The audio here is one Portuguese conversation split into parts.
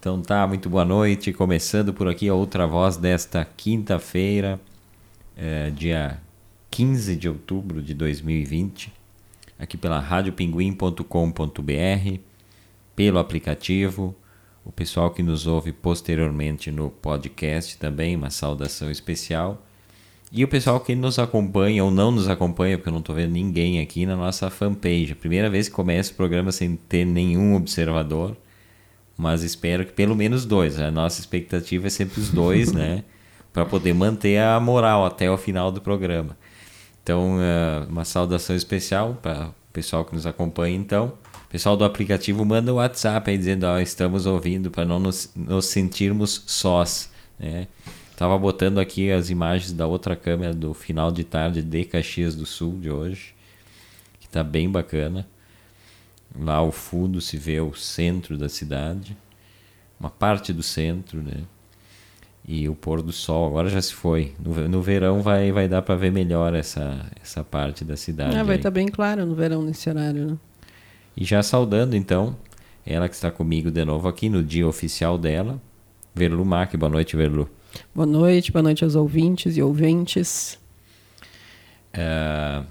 Então tá, muito boa noite. Começando por aqui a outra voz desta quinta-feira, é, dia 15 de outubro de 2020, aqui pela radiopinguim.com.br, pelo aplicativo, o pessoal que nos ouve posteriormente no podcast também, uma saudação especial. E o pessoal que nos acompanha ou não nos acompanha, porque eu não estou vendo ninguém aqui na nossa fanpage. Primeira vez que começa o programa sem ter nenhum observador, mas espero que pelo menos dois. A nossa expectativa é sempre os dois, né? Para poder manter a moral até o final do programa. Então, é, uma saudação especial para o pessoal que nos acompanha, então. Pessoal do aplicativo manda o um WhatsApp aí dizendo, ó, estamos ouvindo, para não nos, nos sentirmos sós, né? Tava botando aqui as imagens da outra câmera do final de tarde de Caxias do Sul de hoje, que tá bem bacana. Lá ao fundo se vê o centro da cidade, uma parte do centro, né? E o pôr do sol agora já se foi. No, no verão vai, vai dar para ver melhor essa, essa parte da cidade. Ah, vai estar tá bem claro no verão nesse horário, né? E já saudando então, ela que está comigo de novo aqui no dia oficial dela, Verlu Mac. Boa noite, Verlu. Boa noite, boa noite aos ouvintes e ouvintes. É,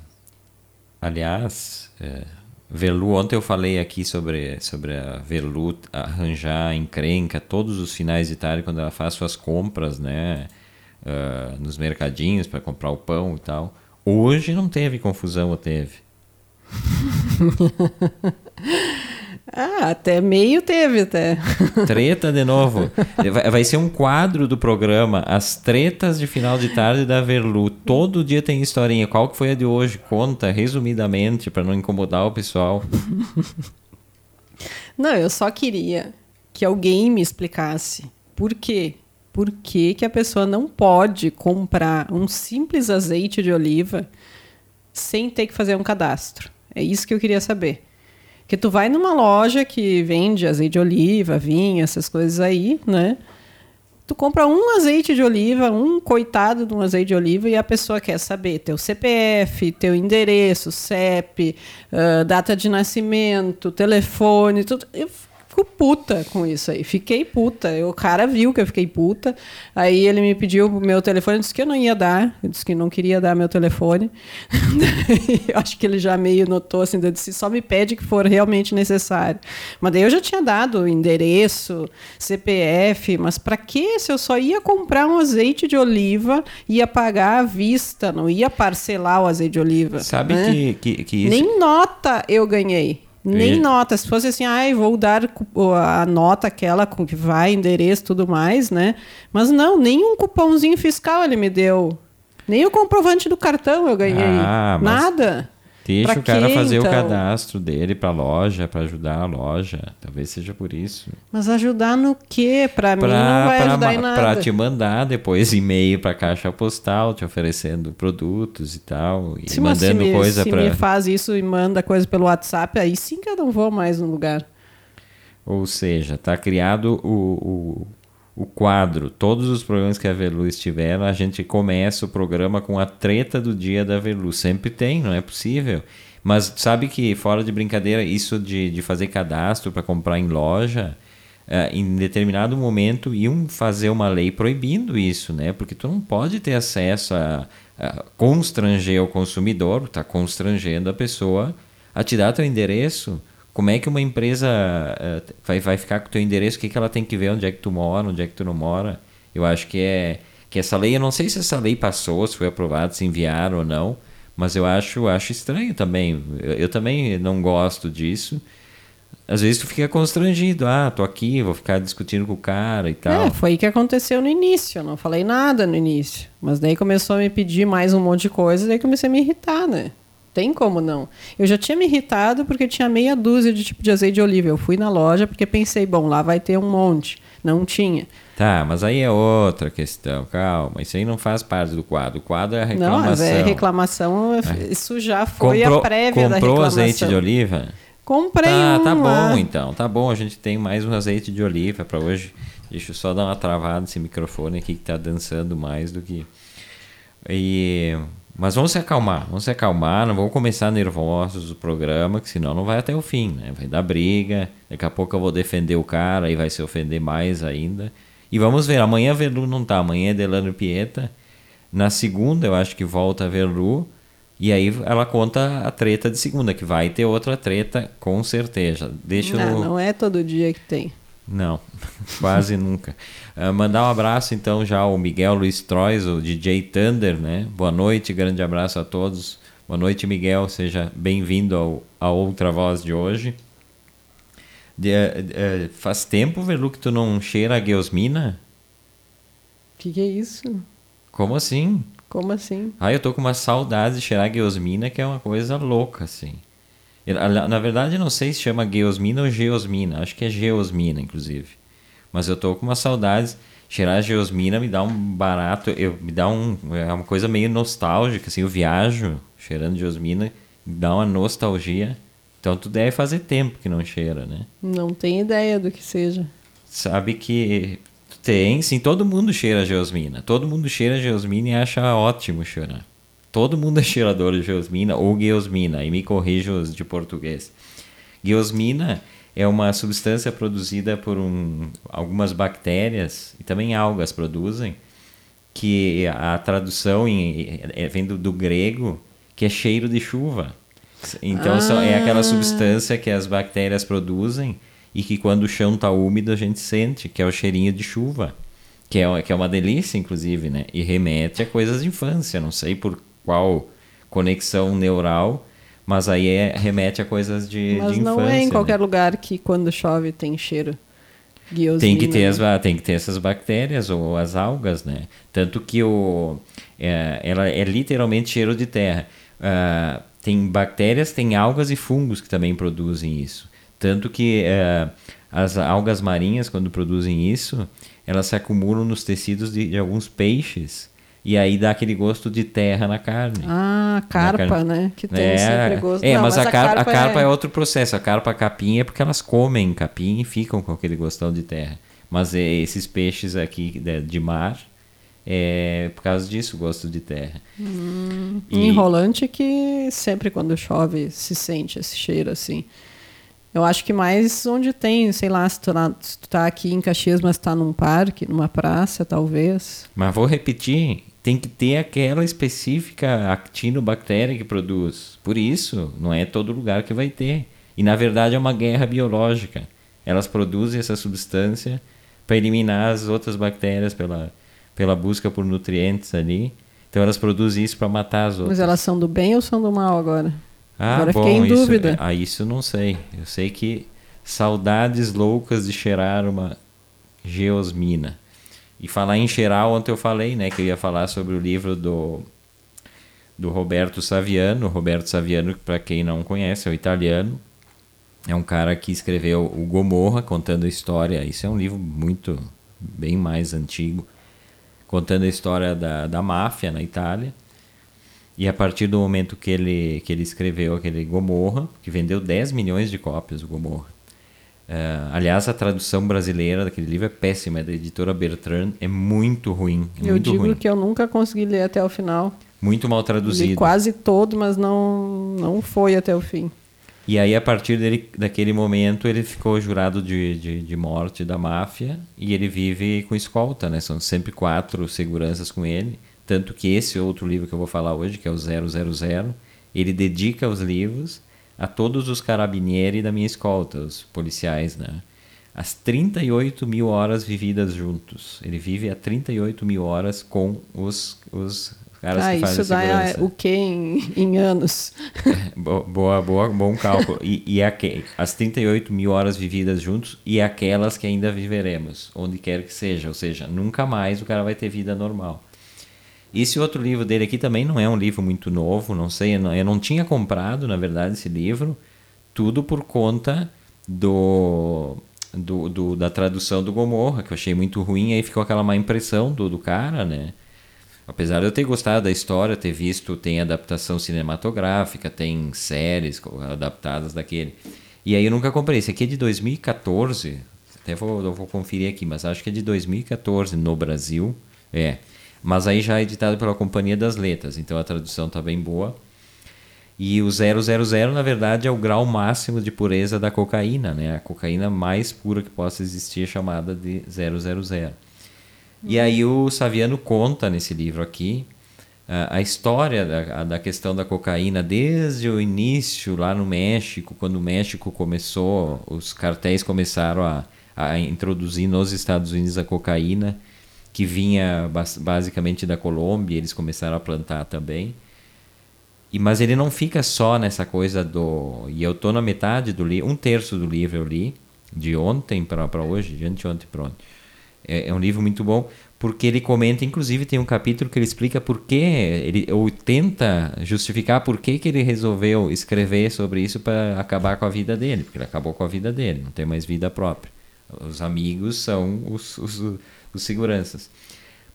aliás, é, Velu, ontem eu falei aqui sobre, sobre a Velu arranjar encrenca todos os finais de tarde quando ela faz suas compras, né? Uh, nos mercadinhos para comprar o pão e tal. Hoje não teve confusão, ou teve? Ah, até meio teve até. Treta de novo. Vai ser um quadro do programa, as tretas de final de tarde da Verlu. Todo dia tem historinha. Qual que foi a de hoje? Conta resumidamente para não incomodar o pessoal. Não, eu só queria que alguém me explicasse por quê. Por que, que a pessoa não pode comprar um simples azeite de oliva sem ter que fazer um cadastro? É isso que eu queria saber. Porque tu vai numa loja que vende azeite de oliva, vinho, essas coisas aí, né? Tu compra um azeite de oliva, um coitado de um azeite de oliva, e a pessoa quer saber teu CPF, teu endereço, CEP, uh, data de nascimento, telefone, tudo. Eu fico puta com isso aí. Fiquei puta. O cara viu que eu fiquei puta. Aí ele me pediu o meu telefone, disse que eu não ia dar. Eu disse que não queria dar meu telefone. eu acho que ele já meio notou assim, eu disse, só me pede que for realmente necessário. Mas daí eu já tinha dado endereço, CPF, mas para que se eu só ia comprar um azeite de oliva, ia pagar à vista, não ia parcelar o azeite de oliva. Sabe né? que, que, que isso... Nem nota eu ganhei. Nem e... nota. Se fosse assim, ai, vou dar a nota aquela com que vai, endereço tudo mais, né? Mas não, nem um cupomzinho fiscal ele me deu. Nem o comprovante do cartão eu ganhei. Ah, Nada. Deixa pra o cara quê, fazer então? o cadastro dele para loja, para ajudar a loja. Talvez seja por isso. Mas ajudar no quê? Para mim não vai pra, ajudar em nada. Para te mandar depois e-mail para caixa postal, te oferecendo produtos e tal, e mandando se coisa para. Se me faz isso e manda coisa pelo WhatsApp, aí sim que eu não vou mais no lugar. Ou seja, tá criado o, o o quadro, todos os programas que a Velu estiver, a gente começa o programa com a treta do dia da Velu. Sempre tem, não é possível. Mas sabe que, fora de brincadeira, isso de, de fazer cadastro para comprar em loja, uh, em determinado momento iam fazer uma lei proibindo isso, né? Porque tu não pode ter acesso a, a constranger o consumidor, está constrangendo a pessoa a te dar teu endereço como é que uma empresa uh, vai, vai ficar com o teu endereço? O que, que ela tem que ver? Onde é que tu mora? Onde é que tu não mora? Eu acho que é que essa lei, eu não sei se essa lei passou, se foi aprovada, se enviaram ou não, mas eu acho, acho estranho também. Eu, eu também não gosto disso. Às vezes tu fica constrangido, ah, tô aqui, vou ficar discutindo com o cara e tal. É, foi o que aconteceu no início, eu não falei nada no início. Mas daí começou a me pedir mais um monte de coisa, daí comecei a me irritar, né? Tem como não. Eu já tinha me irritado porque tinha meia dúzia de tipo de azeite de oliva. Eu fui na loja porque pensei, bom, lá vai ter um monte. Não tinha. Tá, mas aí é outra questão, calma. Isso aí não faz parte do quadro. O quadro é a reclamação. Não, mas é reclamação, isso já foi comprou, a prévia da reclamação. Comprou azeite de oliva? Comprei tá, um Tá bom, então. Tá bom, a gente tem mais um azeite de oliva para hoje. Deixa eu só dar uma travada nesse microfone aqui que tá dançando mais do que... E Mas vamos se acalmar, vamos se acalmar, não vamos começar nervosos o programa, que senão não vai até o fim, né? Vai dar briga, daqui a pouco eu vou defender o cara e vai se ofender mais ainda. E vamos ver, amanhã Verlu não tá, amanhã é Delano Pieta. Na segunda eu acho que volta a Verlu. E aí ela conta a treta de segunda, que vai ter outra treta, com certeza. Deixa não, eu... não é todo dia que tem. Não, quase nunca. Uh, mandar um abraço então já ao Miguel Luiz Trois, o DJ Thunder, né? Boa noite, grande abraço a todos. Boa noite, Miguel, seja bem-vindo a outra voz de hoje. De, uh, uh, faz tempo, Verlu, que tu não cheira a Geosmina? Que que é isso? Como assim? Como assim? Ah, eu tô com uma saudade de cheirar a Geosmina, que é uma coisa louca, assim. Na verdade, não sei se chama Geosmina ou Geosmina. Acho que é Geosmina, inclusive. Mas eu tô com uma saudades. Cheirar Geosmina me dá um barato, eu, me dá um, é uma coisa meio nostálgica, assim, eu viajo cheirando Geosmina, me dá uma nostalgia. Então tu deve fazer tempo que não cheira, né? Não tem ideia do que seja. Sabe que tem, sim, todo mundo cheira Geosmina. Todo mundo cheira Geosmina e acha ótimo cheirar. Todo mundo é cheirador de geosmina ou geosmina, e me corrijo os de português. Geosmina é uma substância produzida por um, algumas bactérias e também algas produzem, que a tradução em, é, vem do, do, grego, que é cheiro de chuva. Então ah. é aquela substância que as bactérias produzem e que quando o chão está úmido a gente sente, que é o cheirinho de chuva. Que é, que é uma delícia, inclusive, né? E remete a coisas de infância. Não sei por qual conexão neural, mas aí é, remete a coisas de, mas de infância. Mas não é em qualquer né? lugar que quando chove tem cheiro. Tem que, ter as, tem que ter essas bactérias ou as algas, né? Tanto que o, é, ela é literalmente cheiro de terra. Uh, tem bactérias, tem algas e fungos que também produzem isso. Tanto que uh, as algas marinhas, quando produzem isso, elas se acumulam nos tecidos de, de alguns peixes e aí dá aquele gosto de terra na carne. Ah, carpa, carne. né? Que tem é, sempre gosto. É, Não, mas, mas, a, carpa, a carpa é... é... outro processo. A carpa a capim é porque elas comem capim e ficam com aquele gostão de terra. Mas é, esses peixes aqui de, de, mar é por causa disso o gosto de terra. Hum, e... Enrolante que sempre quando chove se sente esse cheiro assim. Eu acho que mais onde tem, sei lá, se tu, se tu tá aqui em Caxias, mas tá num parque, numa praça, talvez. Mas vou repetir, tem que ter aquela específica actinobactéria que produz. Por isso, não é todo lugar que vai ter. E na verdade é uma guerra biológica. Elas produzem essa substância para eliminar as outras bactérias pela, pela busca por nutrientes ali. Então elas produzem isso para matar as outras. Mas elas são do bem ou são do mal agora? Ah, agora bom, fiquei em isso, dúvida. Ah, isso não sei. Eu sei que saudades loucas de cheirar uma geosmina. E falar em geral, ontem eu falei, né, que eu ia falar sobre o livro do do Roberto Saviano. Roberto Saviano, para quem não conhece, é o italiano. É um cara que escreveu o Gomorra, contando a história. Isso é um livro muito, bem mais antigo, contando a história da, da máfia na Itália. E a partir do momento que ele, que ele escreveu aquele Gomorra, que vendeu 10 milhões de cópias, o Gomorra, Uh, aliás, a tradução brasileira daquele livro é péssima, é da editora Bertrand, é muito ruim. É eu muito digo ruim. que eu nunca consegui ler até o final. Muito mal traduzido. Li quase todo, mas não, não foi até o fim. E aí, a partir dele, daquele momento, ele ficou jurado de, de, de, morte da máfia e ele vive com escolta, né? São sempre quatro seguranças com ele. Tanto que esse outro livro que eu vou falar hoje, que é o 000, ele dedica os livros a todos os carabinieri da minha escolta, os policiais, né? As 38 mil horas vividas juntos. Ele vive a 38 mil horas com os, os caras ah, que fazem isso dá segurança. o que em, em anos? boa, boa, bom cálculo. E, e aqu as 38 mil horas vividas juntos e aquelas que ainda viveremos, onde quer que seja. Ou seja, nunca mais o cara vai ter vida normal. Esse outro livro dele aqui também não é um livro muito novo, não sei, eu não, eu não tinha comprado, na verdade, esse livro, tudo por conta do, do, do, da tradução do Gomorra, que eu achei muito ruim, aí ficou aquela má impressão do, do cara, né? Apesar de eu ter gostado da história, ter visto, tem adaptação cinematográfica, tem séries adaptadas daquele. E aí eu nunca comprei. Esse aqui é de 2014, até vou, vou conferir aqui, mas acho que é de 2014 no Brasil. É. Mas aí já é editado pela Companhia das Letras, então a tradução está bem boa. E o 000, na verdade, é o grau máximo de pureza da cocaína, né? A cocaína mais pura que possa existir é chamada de 000. E aí o Saviano conta nesse livro aqui a história da, da questão da cocaína desde o início lá no México, quando o México começou, os cartéis começaram a, a introduzir nos Estados Unidos a cocaína, que vinha basicamente da Colômbia, eles começaram a plantar também. E, mas ele não fica só nessa coisa do. E eu estou na metade do livro, um terço do livro eu li, de ontem para hoje, de anteontem para ontem. É, é um livro muito bom, porque ele comenta, inclusive tem um capítulo que ele explica por que, ele, ou tenta justificar por que, que ele resolveu escrever sobre isso para acabar com a vida dele, porque ele acabou com a vida dele, não tem mais vida própria. Os amigos são os, os, os seguranças.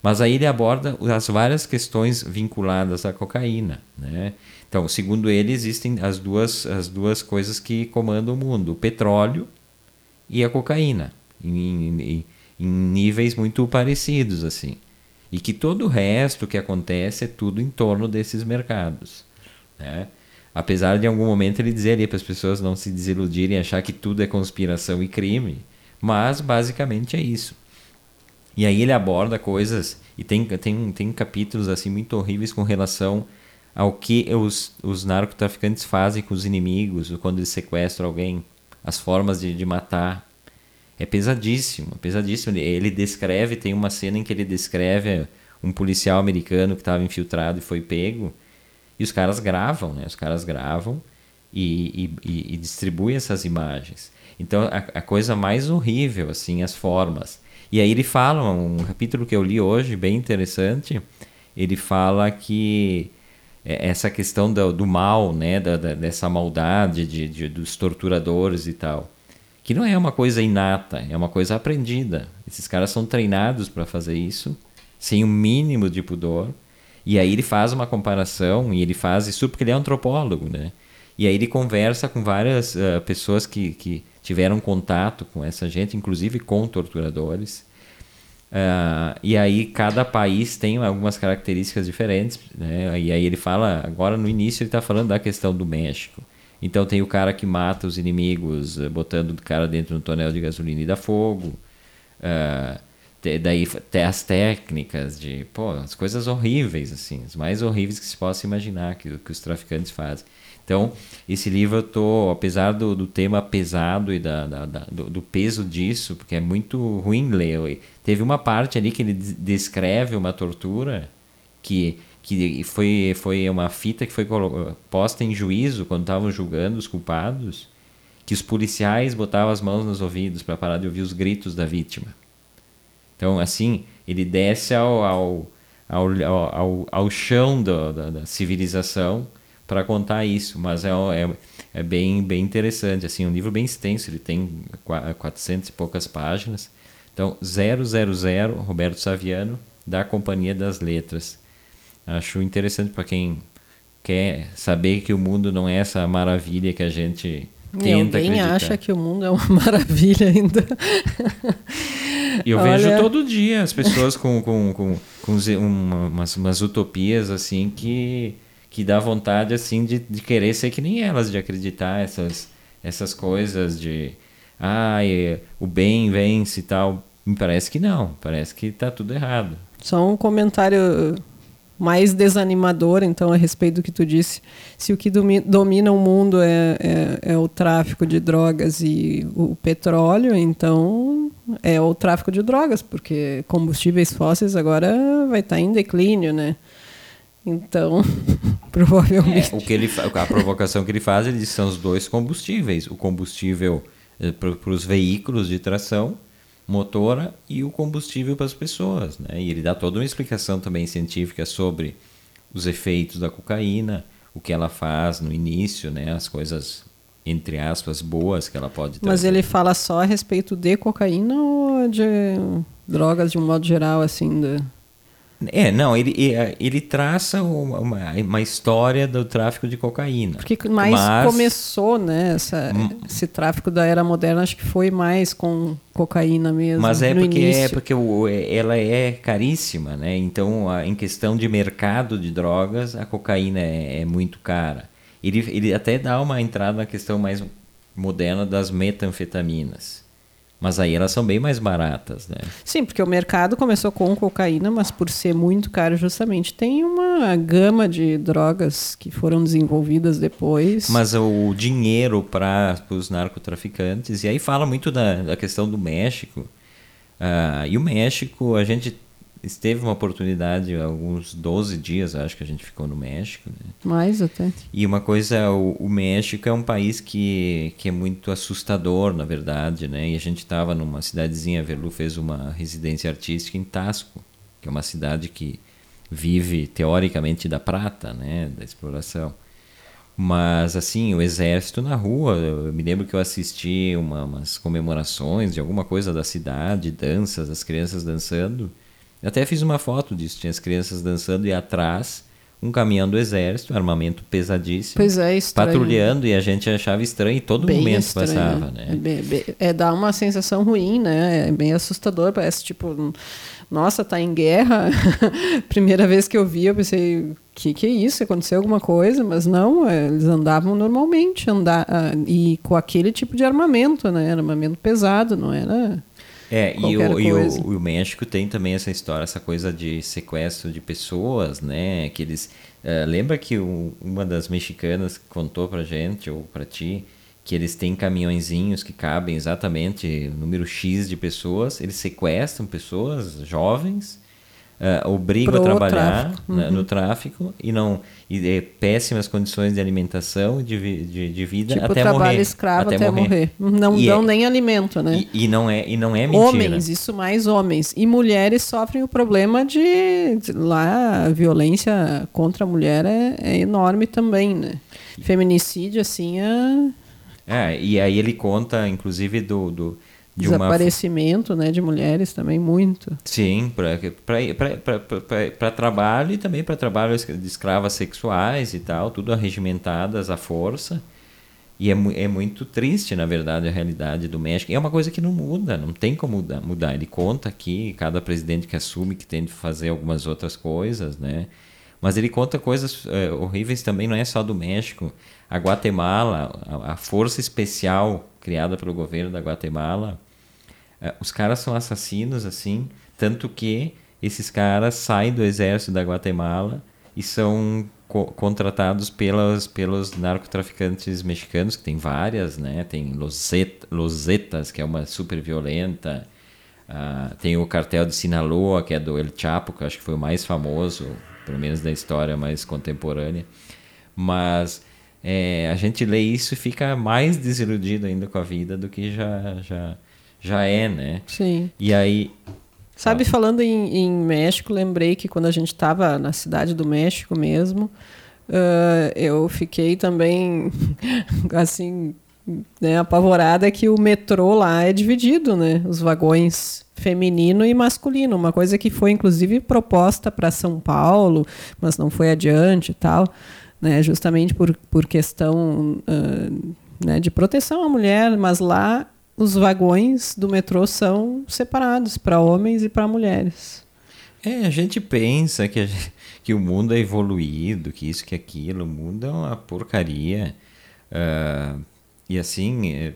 Mas aí ele aborda as várias questões vinculadas à cocaína, né? Então, segundo ele, existem as duas, as duas coisas que comandam o mundo: o petróleo e a cocaína, em, em, em níveis muito parecidos, assim. E que todo o resto que acontece é tudo em torno desses mercados, né? Apesar de em algum momento ele dizer para as pessoas não se desiludirem, achar que tudo é conspiração e crime, mas basicamente é isso. E aí ele aborda coisas e tem, tem, tem capítulos assim muito horríveis com relação ao que os, os narcotraficantes fazem com os inimigos, quando eles sequestram alguém, as formas de, de matar. É pesadíssimo, pesadíssimo. Ele, ele descreve, tem uma cena em que ele descreve um policial americano que estava infiltrado e foi pego, e os caras gravam, né? Os caras gravam e, e, e distribuem essas imagens. Então, a, a coisa mais horrível, assim, as formas. E aí ele fala, um capítulo que eu li hoje, bem interessante, ele fala que é, essa questão do, do mal, né, da, da, dessa maldade de, de, dos torturadores e tal, que não é uma coisa inata, é uma coisa aprendida. Esses caras são treinados para fazer isso, sem o um mínimo de pudor. E aí ele faz uma comparação, e ele faz isso porque ele é antropólogo, né? E aí ele conversa com várias uh, pessoas que, que tiveram contato com essa gente, inclusive com torturadores. Uh, e aí cada país tem algumas características diferentes, né? E aí ele fala, agora no início ele está falando da questão do México. Então tem o cara que mata os inimigos eh, botando o cara dentro do tonel de gasolina e dá fogo. Uh, daí tem as técnicas de, pô, as coisas horríveis, assim, as mais horríveis que se possa imaginar que, que os traficantes fazem. Então, esse livro eu tô, apesar do, do tema pesado e da, da, da do, do, peso disso, porque é muito ruim ler. Teve uma parte ali que ele descreve uma tortura que, que foi, foi uma fita que foi posta em juízo quando estavam julgando os culpados, que os policiais botavam as mãos nos ouvidos para parar de ouvir os gritos da vítima. Então, assim, ele desce ao, ao, ao, ao, ao chão do, da, da civilização para contar isso, mas é, é, é, bem, bem interessante, assim, um livro bem extenso, ele tem 400 e poucas páginas. Então, 000, Roberto Saviano, da Companhia das Letras. Acho interessante para quem quer saber que o mundo não é essa maravilha que a gente tenta Alguém acreditar. acha que o mundo é uma maravilha ainda. E eu Olha... vejo todo dia as pessoas com, com, com, com umas, umas utopias assim que que dá vontade assim de, de querer ser que nem elas, de acreditar essas essas coisas de ah, o bem vence e tal. Me parece que não, parece que está tudo errado. Só um comentário mais desanimador, então, a respeito do que tu disse. Se o que domina o mundo é, é, é o tráfico de drogas e o petróleo, então é o tráfico de drogas, porque combustíveis fósseis agora vai estar tá em declínio, né? Então, provavelmente. É, o que ele, a provocação que ele faz, ele diz são os dois combustíveis. O combustível eh, para os veículos de tração motora e o combustível para as pessoas. Né? E ele dá toda uma explicação também científica sobre os efeitos da cocaína, o que ela faz no início, né? as coisas, entre aspas, boas que ela pode trazer. Mas ele fala só a respeito de cocaína ou de drogas de um modo geral, assim? De... É, não, ele, ele traça uma, uma história do tráfico de cocaína. Porque mais mas... começou, né, essa, hum. esse tráfico da era moderna, acho que foi mais com cocaína mesmo. Mas é porque, é início. é porque ela é caríssima, né? Então, em questão de mercado de drogas, a cocaína é, é muito cara. Ele, ele até dá uma entrada na questão mais moderna das metanfetaminas. Mas aí elas são bem mais baratas, né? Sim, porque o mercado começou com cocaína, mas por ser muito caro justamente tem uma gama de drogas que foram desenvolvidas depois. Mas o dinheiro para os narcotraficantes, e aí fala muito da, da questão do México. Uh, e o México, a gente esteve uma oportunidade, alguns 12 dias, acho que a gente ficou no México. Né? Mais até. E uma coisa, o, o, México é um país que, que é muito assustador, na verdade, né? E a gente estava numa cidadezinha, a Verlu fez uma residência artística em Tasco, que é uma cidade que vive teoricamente da prata, né? Da exploração. Mas, assim, o exército na rua, eu me lembro que eu assisti uma, umas comemorações de alguma coisa da cidade, danças, as crianças dançando. Eu até fiz uma foto disso, tinha as crianças dançando e atrás um caminhão do exército, armamento pesadíssimo. Pois é, estranho. Patrulhando e a gente achava estranho e todo bem momento estranho, passava, né? É, bem, bem, é, dá uma sensação ruim, né? É bem assustador, parece tipo, nossa, tá em guerra. Primeira vez que eu vi, eu pensei, que que é isso? Aconteceu alguma coisa? Mas não, é, eles andavam normalmente, andar e com aquele tipo de armamento, né? Armamento pesado, não era é, e o, e o, o, México tem também essa história, essa coisa de sequestro de pessoas, né? Que eles. Uh, lembra que o, uma das mexicanas contou pra gente, ou pra ti, que eles têm caminhõezinhos que cabem exatamente número X de pessoas, eles sequestram pessoas jovens uh, obriga a trabalhar tráfico. Né, uhum. no tráfico e não e é, péssimas condições de alimentação e de, de, de, vida tipo, até trabalho morrer. escravo até, até morrer. morrer. Não e dão é, nem alimento, né? E, e, não é e não é mentira. Homens, isso mais homens e mulheres sofrem o problema de, de lá a violência contra a mulher é, é enorme também, né? Feminicídio assim é é, e aí ele conta, inclusive, do, do, de Desaparecimento uma... né, de mulheres também, muito. Sim, para trabalho e também para trabalho de escravas sexuais e tal, tudo arregimentadas à força. E é, é muito triste, na verdade, a realidade do México. E é uma coisa que não muda, não tem como mudar. mudar. Ele conta aqui, cada presidente que assume que tem de fazer algumas outras coisas, né? Mas ele conta coisas é, horríveis também, não é só do México. A Guatemala, a, a força especial criada pelo governo da Guatemala, os caras são assassinos, assim, tanto que esses caras saem do exército da Guatemala e são co contratados pelas, pelos narcotraficantes mexicanos, que tem várias, né? Tem Loseta, Losetas, que é uma super violenta. Uh, tem o cartel de Sinaloa, que é do El Chapo, que eu acho que foi o mais famoso, pelo menos da história mais contemporânea. Mas é, a gente lê isso e fica mais desiludido ainda com a vida do que já, já, já é, né? Sim. E aí. Sabe, falando em, em México, lembrei que quando a gente estava na cidade do México mesmo, uh, eu fiquei também, assim, né, apavorada que o metrô lá é dividido, né? Os vagões feminino e masculino, uma coisa que foi inclusive proposta para São Paulo, mas não foi adiante e tal, né? Justamente por, por questão uh, né, de proteção à mulher, mas lá os vagões do metrô são separados para homens e para mulheres. É, a gente pensa que, gente, que o mundo é evoluído, que isso, que aquilo, o mundo é uma porcaria. Uh, e assim, é,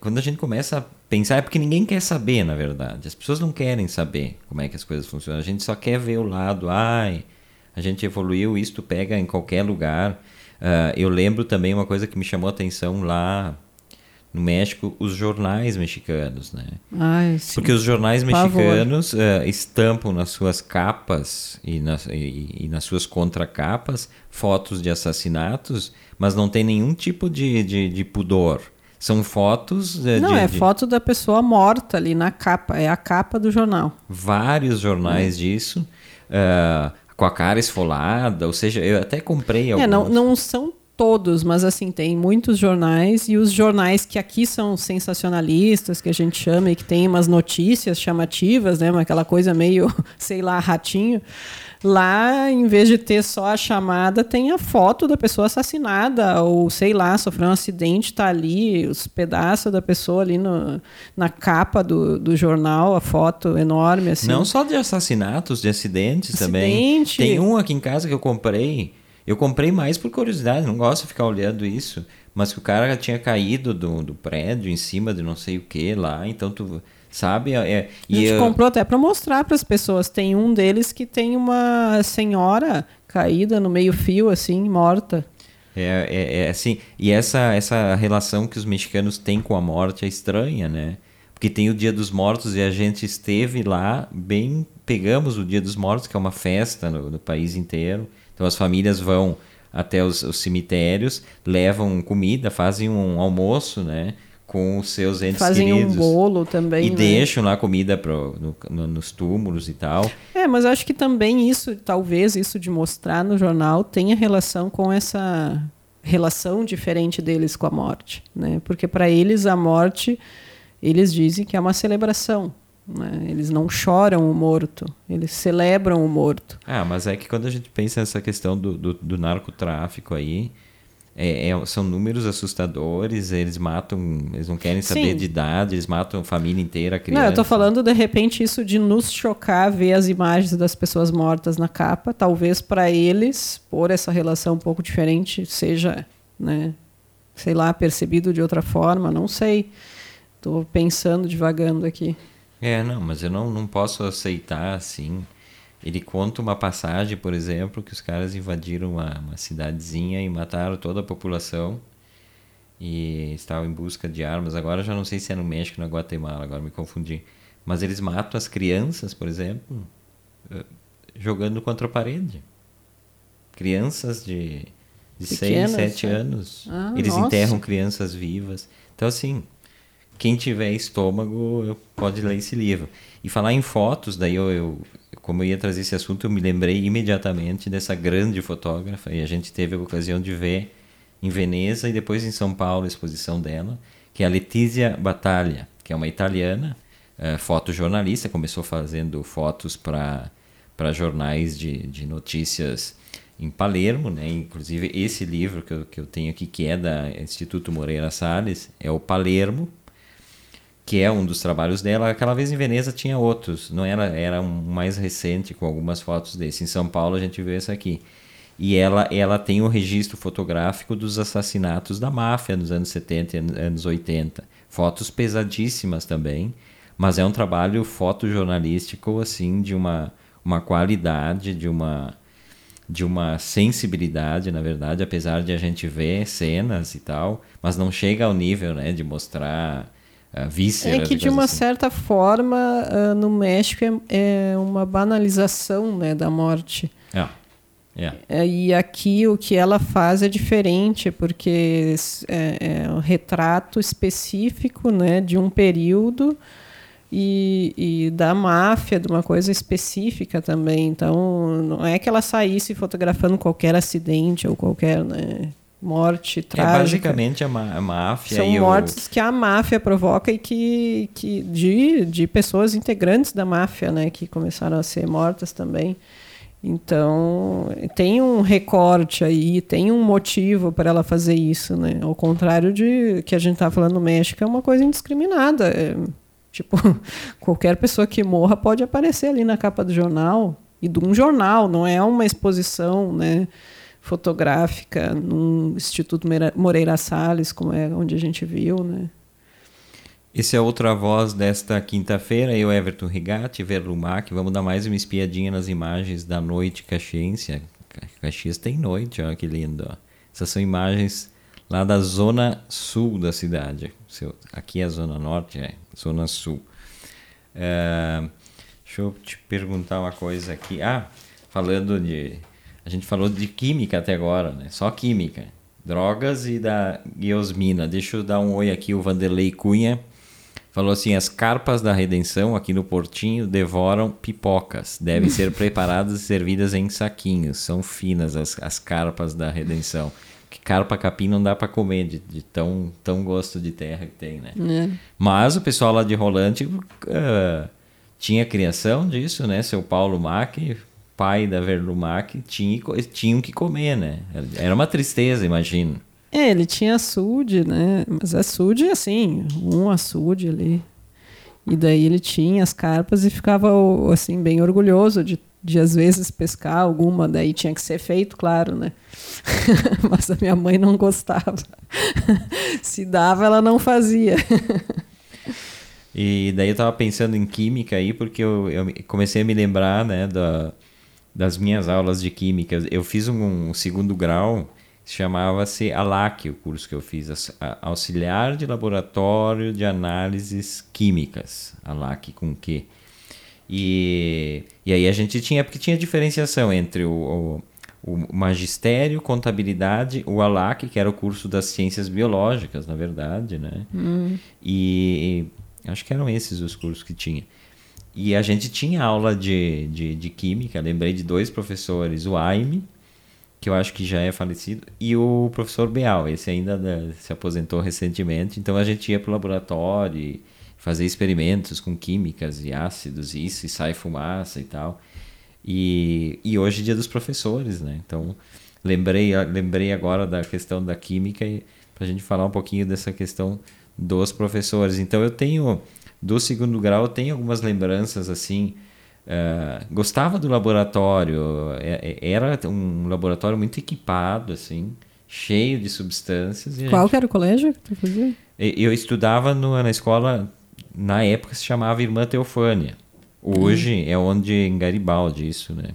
quando a gente começa a pensar, é porque ninguém quer saber, na verdade. As pessoas não querem saber como é que as coisas funcionam. A gente só quer ver o lado, ai, a gente evoluiu, isto pega em qualquer lugar. Uh, eu lembro também uma coisa que me chamou a atenção lá no México os jornais mexicanos, né? Ai, sim. Porque os jornais mexicanos uh, estampam nas suas capas e nas, e, e nas suas contracapas fotos de assassinatos, mas não tem nenhum tipo de, de, de pudor. São fotos. Uh, não, de, é de... foto da pessoa morta ali na capa. É a capa do jornal. Vários jornais hum. disso. Uh, com a cara esfolada, ou seja, eu até comprei alguns. É, não, não são todos, mas assim, tem muitos jornais e os jornais que aqui são sensacionalistas, que a gente chama e que tem umas notícias chamativas, né, aquela coisa meio, sei lá, ratinho. Lá, em vez de ter só a chamada, tem a foto da pessoa assassinada, ou sei lá, sofreu um acidente, está ali, os pedaços da pessoa ali no, na capa do, do jornal, a foto enorme. Assim. Não só de assassinatos, de acidentes Acidente. também. Tem um aqui em casa que eu comprei eu comprei mais por curiosidade, não gosto de ficar olhando isso. Mas que o cara tinha caído do, do prédio em cima de não sei o que lá, então tu sabe? É, é e a gente eu... comprou até para mostrar para as pessoas. Tem um deles que tem uma senhora caída no meio-fio, assim, morta. É, é, é, assim, e essa, essa relação que os mexicanos têm com a morte é estranha, né? Porque tem o Dia dos Mortos e a gente esteve lá, bem. Pegamos o Dia dos Mortos, que é uma festa no, no país inteiro. Então as famílias vão até os, os, cemitérios, levam comida, fazem um almoço, né? Com os seus entes fazem queridos. Fazem um bolo também. E né? deixam lá comida pro, no, no, nos túmulos e tal. É, mas acho que também isso, talvez isso de mostrar no jornal tenha relação com essa relação diferente deles com a morte, né? Porque para eles a morte, eles dizem que é uma celebração, né? Eles não choram o morto, eles celebram o morto. Ah, mas é que quando a gente pensa nessa questão do, do, do narcotráfico aí, é, é, são números assustadores, eles matam, eles não querem saber Sim. de idade, eles matam a família inteira, a criança. Não, eu tô falando de repente isso de nos chocar ver as imagens das pessoas mortas na capa, talvez para eles, por essa relação um pouco diferente, seja, né, sei lá, percebido de outra forma, não sei. Tô pensando, devagando aqui. É, não, mas eu não, não posso aceitar assim. Ele conta uma passagem, por exemplo, que os caras invadiram uma, uma cidadezinha e mataram toda a população e estavam em busca de armas. Agora já não sei se é no México ou na Guatemala, agora me confundi. Mas eles matam as crianças, por exemplo, eh, jogando contra a parede. Crianças de, de 6, 7 é. anos. Ah, eles nossa. enterram crianças vivas. Então, assim, quem tiver estômago pode ler esse livro. E falar em fotos, daí eu, eu, como eu ia trazer esse assunto, eu me lembrei imediatamente dessa grande fotógrafa e a gente teve a ocasião de ver em Veneza e depois em São Paulo a exposição dela, que é a Letizia Battaglia, que é uma italiana, é, fotojornalista, começou fazendo fotos para jornais de, de notícias em Palermo, né? Inclusive esse livro que eu, que eu tenho aqui, que é da Instituto Moreira Salles, é o Palermo, que é um dos trabalhos dela. Aquela vez em Veneza tinha outros, não era era um mais recente com algumas fotos desse. Em São Paulo a gente vê essa aqui. E ela ela tem o registro fotográfico dos assassinatos da máfia nos anos 70 e anos 80. Fotos pesadíssimas também, mas é um trabalho fotojornalístico assim de uma uma qualidade, de uma de uma sensibilidade, na verdade, apesar de a gente ver cenas e tal, mas não chega ao nível, né, de mostrar víscera. É que de uma assim. certa forma uh, no México é, é, uma banalização né, da morte. É. Yeah. É, e aqui o que ela faz é diferente, porque é, é um retrato específico né, de um período e, e, da máfia, de uma coisa específica também. Então, não é que ela saísse fotografando qualquer acidente ou qualquer. Né, morte é trágica. É basicamente a, a máfia. São mortes o... que a máfia provoca e que, que de, de pessoas integrantes da máfia, né, que começaram a ser mortas também. Então, tem um recorte aí, tem um motivo para ela fazer isso, né? Ao contrário de que a gente está falando no México, é uma coisa indiscriminada. É, tipo, qualquer pessoa que morra pode aparecer ali na capa do jornal, e de um jornal, não é uma exposição, né? Fotográfica no Instituto Moreira Salles, como é onde a gente viu, né? Esse é outra voz desta quinta-feira, eu, Everton Rigatti, Verlumac. Vamos dar mais uma espiadinha nas imagens da noite caxiense. Caxias tem noite, olha que lindo. Ó. Essas são imagens lá da zona sul da cidade. Aqui é a zona norte, é zona sul. É, deixa eu te perguntar uma coisa aqui. Ah, falando de a gente falou de química até agora, né? Só química. Drogas e da guiosmina. Deixa eu dar um oi aqui, o Vanderlei Cunha. Falou assim: as carpas da redenção aqui no Portinho devoram pipocas. Devem ser preparadas e servidas em saquinhos. São finas as, as carpas da redenção. que carpa capim não dá para comer de, de, tão, tão gosto de terra que tem, né? É. Mas o pessoal lá de Rolante uh, tinha criação disso, né? Seu Paulo Mack, pai da Verlumac, tinha, tinham que comer, né? Era uma tristeza, imagino. É, ele tinha açude, né? Mas açude, assim, um açude ali. E daí ele tinha as carpas e ficava, assim, bem orgulhoso de, de às vezes pescar alguma. Daí tinha que ser feito, claro, né? Mas a minha mãe não gostava. Se dava, ela não fazia. E daí eu tava pensando em química aí, porque eu, eu comecei a me lembrar, né, da, das minhas aulas de química. Eu fiz um, um segundo grau, chamava-se ALAC, o curso que eu fiz, Auxiliar de Laboratório de Análises Químicas, ALAC com Q. E, e aí a gente tinha, porque tinha diferenciação entre o, o, o magistério, contabilidade, o ALAC, que era o curso das ciências biológicas, na verdade, né? Hum. E, e acho que eram esses os cursos que tinha. E a gente tinha aula de, de, de química, lembrei de dois professores, o Aime, que eu acho que já é falecido, e o professor Beal, esse ainda se aposentou recentemente, então a gente ia para o laboratório fazer experimentos com químicas e ácidos, e isso, e sai fumaça e tal. E, e hoje é dia dos professores, né? Então, lembrei, lembrei agora da questão da química para a gente falar um pouquinho dessa questão dos professores. Então, eu tenho do segundo grau tem algumas lembranças assim. Uh, gostava do laboratório, é, é, era um laboratório muito equipado, assim, cheio de substâncias. Qual gente... era o colégio que tu fazia? Eu estudava no, na escola, na época se chamava Irmã Teofânia. Hoje hum. é onde em Garibaldi, isso, né?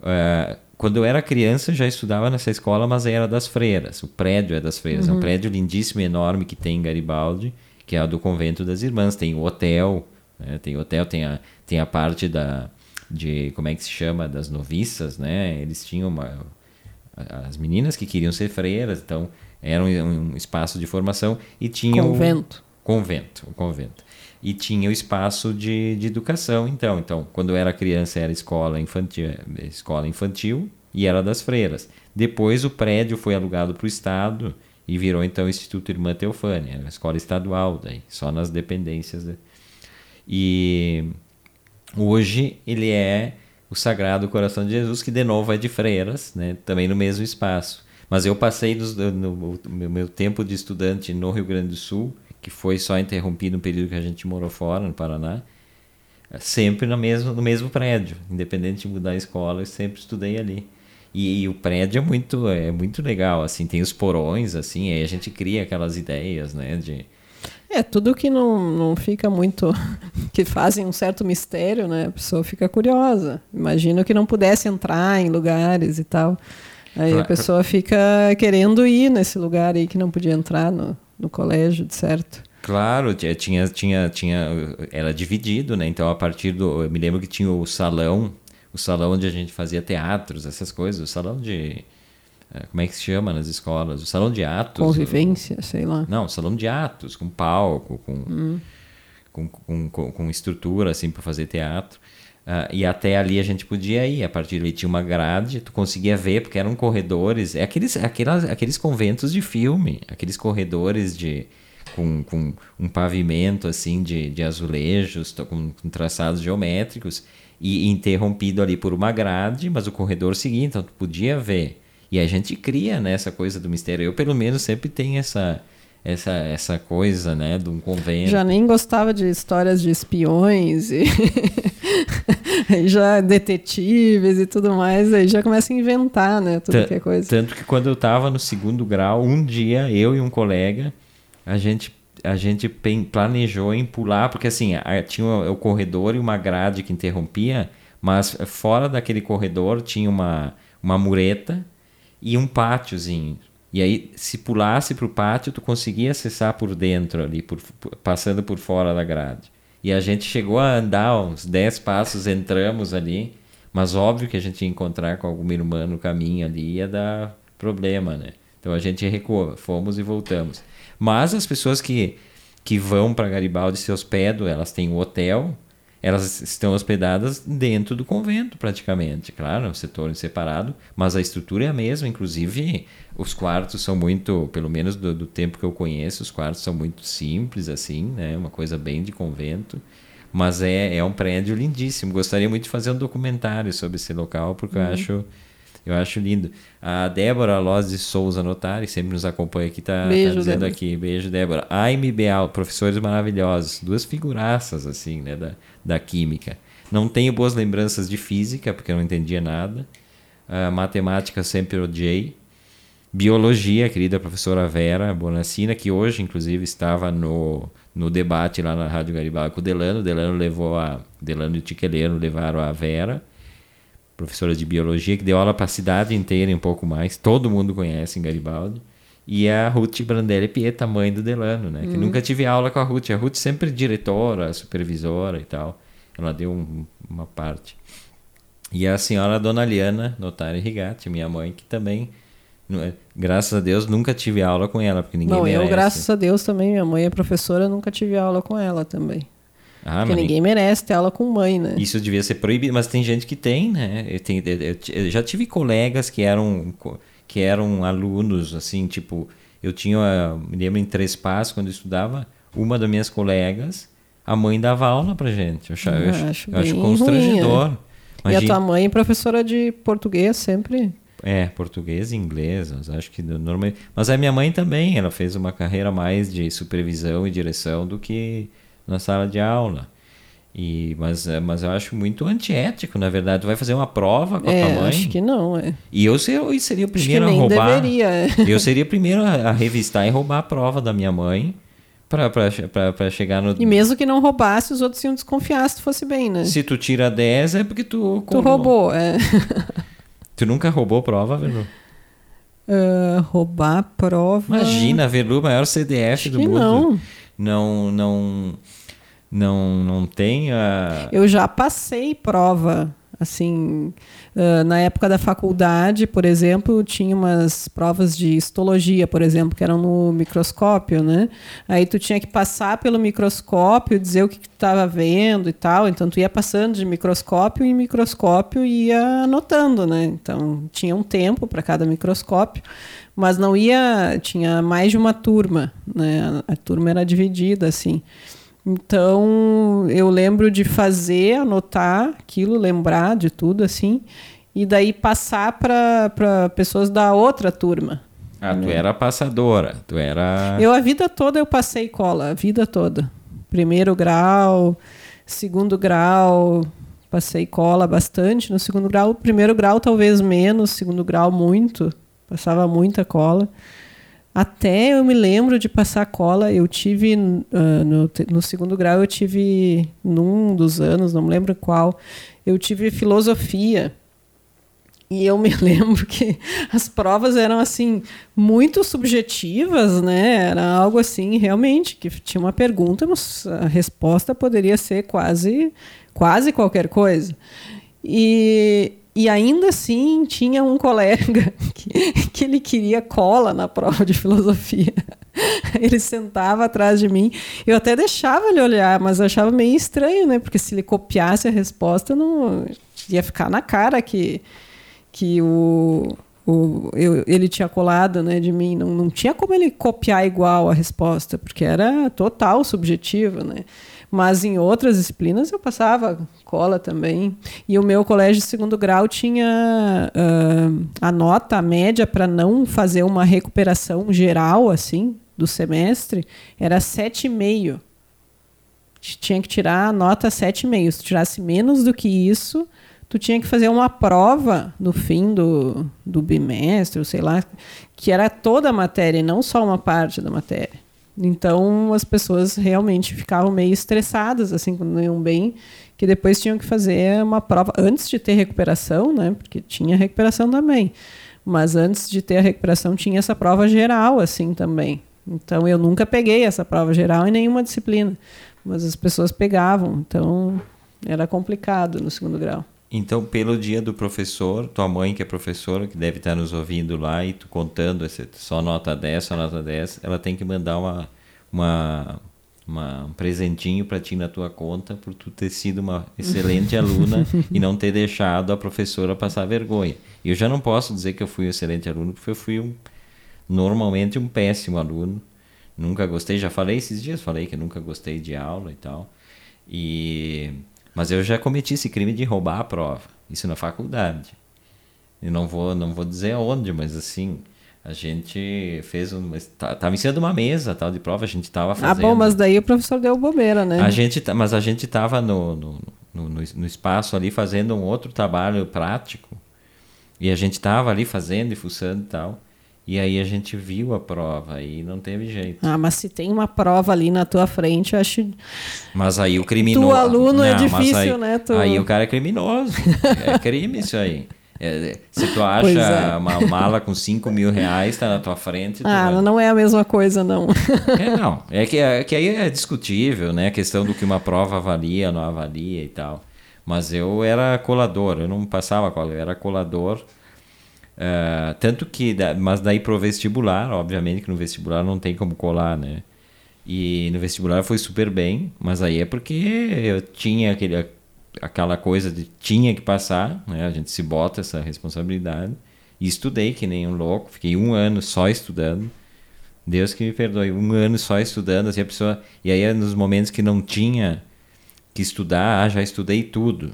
Uh, quando eu era criança já estudava nessa escola, mas era das freiras. O prédio é das freiras. Uhum. É um uhum. prédio lindíssimo, enorme que tem em Garibaldi que é a do convento das irmãs. Tem o hotel, né? tem hotel, tem a, tem a parte da de como é que se chama das noviças, né? Eles tinham uma as meninas que queriam ser freiras, então era um, um espaço de formação e tinha convento, o, convento, o convento e tinha o espaço de, de educação então então quando eu era criança era escola infantil escola infantil e era das freiras depois o prédio foi alugado para o estado e virou então Instituto Irmã Teofânia, uma escola estadual, daí, só nas dependências. De... E hoje ele é o Sagrado Coração de Jesus, que de novo é de freiras, né? também no mesmo espaço. Mas eu passei no, no, no meu tempo de estudante no Rio Grande do Sul, que foi só interrompido no período que a gente morou fora, no Paraná, sempre no mesmo, no mesmo prédio, independente de mudar a escola, eu sempre estudei ali. E, e, o prédio é muito, é muito legal, assim, tem os porões, assim, aí a gente cria aquelas ideias, né, de... É, tudo que não, não fica muito... que fazem um certo mistério, né, a pessoa fica curiosa. Imagino que não pudesse entrar em lugares e tal. Aí claro. a pessoa fica querendo ir nesse lugar aí que não podia entrar no, no colégio, de certo. Claro, tinha, tinha, tinha, era dividido, né? Então a partir do, eu me lembro que tinha o salão o salão onde a gente fazia teatros, essas coisas, o salão de. Eh, como é que se chama nas escolas? O salão de atos. Convivência, sei lá. Não, salão de atos, com palco, com, hum. com, com, com, com, estrutura assim para fazer teatro. Uh, e até ali a gente podia ir, a partir dali tinha uma grade, tu conseguia ver, porque eram corredores, é aqueles, aquelas, aqueles conventos de filme, aqueles corredores de, com, com um pavimento assim de, de azulejos, com, com traçados geométricos, e interrompido ali por uma grade, mas o corredor seguia, então tu podia ver. E a gente cria né, essa coisa do mistério. Eu, pelo menos, sempre tenho essa, essa, essa coisa, né, de um convento. Já nem gostava de histórias de espiões e já detetives e tudo mais, aí já começa a inventar, né, tudo que é coisa. Tanto que quando eu estava no segundo grau, um dia eu e um colega, a gente a gente planejou em pular, porque assim, tinha o corredor e uma grade que interrompia, mas fora daquele corredor tinha uma, uma mureta e um pátiozinho. E aí, se pulasse para o pátio, tu conseguia acessar por dentro ali, por, passando por fora da grade. E a gente chegou a andar uns 10 passos, entramos ali, mas óbvio que a gente ia encontrar com alguma irmã no caminho ali, ia dar problema, né? Então a gente recuou, fomos e voltamos. Mas as pessoas que, que vão para Garibaldi se hospedam, elas têm um hotel. elas estão hospedadas dentro do convento, praticamente. Claro, é um setor separado, mas a estrutura é a mesma. Inclusive, os quartos são muito, pelo menos do, do tempo que eu conheço, os quartos são muito simples, assim, né? Uma coisa bem de convento. Mas é, é um prédio lindíssimo. Gostaria muito de fazer um documentário sobre esse local, porque uhum. eu acho eu acho lindo. A Débora Loz de Souza Notari, sempre nos acompanha aqui, está tá dizendo Débora. aqui. Beijo, Débora. Aime Beal, professores maravilhosos. Duas figuraças, assim, né, da, da química. Não tenho boas lembranças de física, porque eu não entendia nada. Uh, matemática sempre odiei. Biologia, querida professora Vera Bonassina, que hoje, inclusive, estava no, no debate lá na Rádio Garibaldi com o Delano. Delano levou a. Delano e o Tiqueleiro levaram a Vera professora de biologia, que deu aula para a cidade inteira e um pouco mais. Todo mundo conhece em Garibaldi. E a Ruth Brandelli Pieta, mãe do Delano, né? Que hum. nunca tive aula com a Ruth. A Ruth sempre diretora, supervisora e tal. Ela deu um, uma parte. E a senhora Dona Liana Notari Rigatti, minha mãe, que também, é, graças a Deus, nunca tive aula com ela, porque ninguém Não, merece. eu, graças a Deus, também, minha mãe é professora, nunca tive aula com ela também. Ah, Porque ninguém merece ter aula com mãe, né? Isso devia ser proibido, mas tem gente que tem, né? Eu, tenho, eu, eu já tive colegas que eram, que eram alunos, assim, tipo, eu tinha, me lembro em Três Passos, quando eu estudava, uma das minhas colegas, a mãe dava aula pra gente. Eu, eu, eu acho, eu acho constrangedor. Ruim, é. E a tua mãe, professora de português, sempre? É, português e inglês, acho que normalmente. Mas a minha mãe também, ela fez uma carreira mais de supervisão e direção do que na sala de aula. E, mas, é, mas eu acho muito antiético, na verdade. Tu vai fazer uma prova com a é, tua mãe. Acho que não, é. E eu, eu seria o primeiro a roubar. Deveria, é. Eu seria o primeiro a, a, revistar e roubar a prova da minha mãe para chegar no. E mesmo que não roubasse, os outros iam desconfiar se tu fosse bem, né? Se tu tira 10, é porque tu. Tu roubou, é. Tu nunca roubou prova, Velu? Uh, roubar prova. Imagina, Velu, maior CDF acho do mundo. Não não não não não tem a... Eu já passei prova assim uh, na época da faculdade por exemplo tinha umas provas de histologia por exemplo que eram no microscópio né? Aí tu tinha que passar pelo microscópio dizer o que estava vendo e tal. Então tu ia passando de microscópio em microscópio e ia anotando né? Então tinha um tempo para cada microscópio mas não ia, tinha mais de uma turma, né? A, a turma era dividida assim. Então, eu lembro de fazer, anotar aquilo, lembrar de tudo assim, e daí passar para pessoas da outra turma. Ah, né? tu era passadora, tu era Eu a vida toda eu passei cola, a vida toda. Primeiro grau, segundo grau, passei cola bastante no segundo grau, primeiro grau talvez menos, segundo grau muito. Passava muita cola. Até eu me lembro de passar cola, eu tive uh, no, no, segundo grau, eu tive, num dos anos, não me lembro qual, eu tive filosofia. E eu me lembro que as provas eram assim muito subjetivas, né? Era algo assim, realmente, que tinha uma pergunta, mas a resposta poderia ser quase quase qualquer coisa. E e ainda assim tinha um colega que, que ele queria cola na prova de filosofia. Ele sentava atrás de mim. Eu até deixava ele olhar, mas achava meio estranho, né? Porque se ele copiasse a resposta, não ia ficar na cara que, que o, o, eu, ele tinha colado né, de mim. Não, não tinha como ele copiar igual a resposta, porque era total subjetivo, né? Mas em outras disciplinas eu passava cola também. E o meu colégio de segundo grau tinha uh, a nota, a média, para não fazer uma recuperação geral, assim, do semestre, era 7,5. Tinha que tirar a nota 7,5. Se tu tirasse menos do que isso, tu tinha que fazer uma prova no fim do, do bimestre, sei lá, que era toda a matéria, e não só uma parte da matéria. Então as pessoas realmente ficavam meio estressadas assim quando iam bem, que depois tinham que fazer uma prova antes de ter recuperação, né? Porque tinha recuperação também. Mas antes de ter a recuperação tinha essa prova geral assim também. Então eu nunca peguei essa prova geral em nenhuma disciplina, mas as pessoas pegavam, então era complicado no segundo grau. Então, pelo dia do professor, tua mãe que é professora, que deve estar nos ouvindo lá e tu contando esse, só nota 10, só nota 10, ela tem que mandar uma, uma uma, um presentinho para ti na tua conta por tu ter sido uma excelente aluna e não ter deixado a professora passar vergonha. E eu já não posso dizer que eu fui um excelente aluno, porque eu fui um, normalmente um péssimo aluno. Nunca gostei, já falei esses dias, falei que nunca gostei de aula e tal. E mas eu já cometi esse crime de roubar a prova, isso na faculdade. E não vou não vou dizer aonde, mas assim, a gente fez um. Estava tá, em cima de uma mesa tal de prova, a gente estava fazendo. Ah, bom, mas daí o professor deu bobeira, né? A gente, mas a gente estava no, no, no, no, espaço ali fazendo um outro trabalho prático. E a gente estava ali fazendo e fuçando e tal. E aí a gente viu a prova e não teve jeito. Ah, mas se tem uma prova ali na tua frente, eu acho. Mas aí o criminoso. Tu aluno é não, é difícil, aí, né? Tu... Aí o cara é criminoso. é crime isso aí. É, se tu acha é. uma mala com 5 mil reais, está na tua frente. ah, vai... não é a mesma coisa, não. É, não. É que, é que aí é discutível, né? A questão do que uma prova avalia, não avalia e tal. Mas eu era colador, eu não passava cola, eu era colador. Uh, tanto que, mas daí pro vestibular, obviamente que no vestibular não tem como colar, né? E no vestibular foi super bem, mas aí é porque eu tinha aquele, aquela coisa de tinha que passar, né? A gente se bota essa responsabilidade. E estudei que nem um louco, fiquei um ano só estudando. Deus que me perdoe, um ano só estudando, assim a pessoa. E aí nos momentos que não tinha que estudar, ah, já estudei tudo.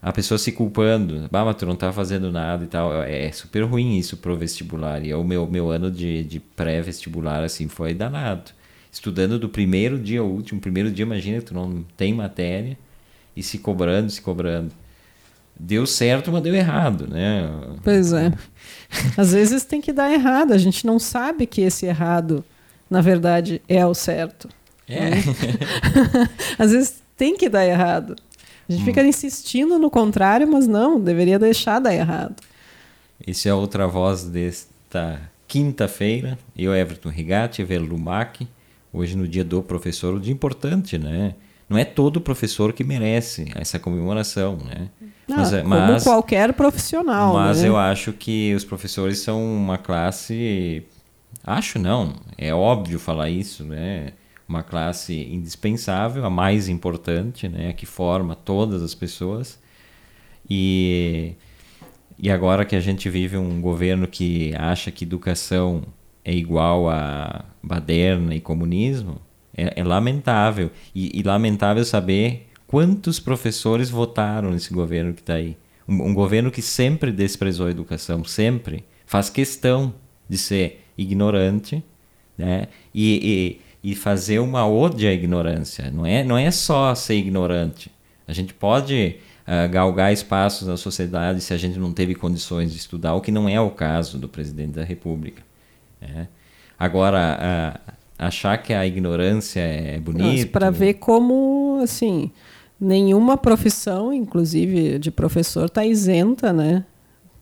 A pessoa se culpando, bah, mas tu não tá fazendo nada e tal. É, é super ruim isso pro vestibular. E é o meu, meu ano de, de pré-vestibular, assim, foi danado. Estudando do primeiro dia ao último. Primeiro dia, imagina, tu não tem matéria e se cobrando, se cobrando. Deu certo, mas deu errado, né? Pois é. Às vezes tem que dar errado, a gente não sabe que esse errado, na verdade, é o certo. É. Às vezes tem que dar errado. A gente hum. fica insistindo no contrário, mas não, deveria deixar dar errado. Essa é outra voz desta quinta-feira. Eu, Everton Rigatti, Verlumac. Hoje no dia do professor, o dia importante, né? não é todo professor que merece essa comemoração, né? Não, mas, é, como mas, qualquer profissional. Mas né? eu acho que os professores são uma classe. Acho não, é óbvio falar isso, né? Uma classe indispensável, a mais importante, né? Que forma todas as pessoas. E, e agora que a gente vive um governo que acha que educação é igual a baderna e comunismo, é, é lamentável. E, e, lamentável saber quantos professores votaram nesse governo que está aí. Um, um, governo que sempre desprezou a educação, sempre. Faz questão de ser ignorante né? e, e, e fazer uma ode à ignorância. Não é, não é só ser ignorante. A gente pode uh, galgar espaços na sociedade se a gente não teve condições de estudar, o que não é o caso do presidente da República. Né? Agora, uh, achar que a ignorância é bonita. Para ver como, assim, nenhuma profissão, inclusive de professor, está isenta, né,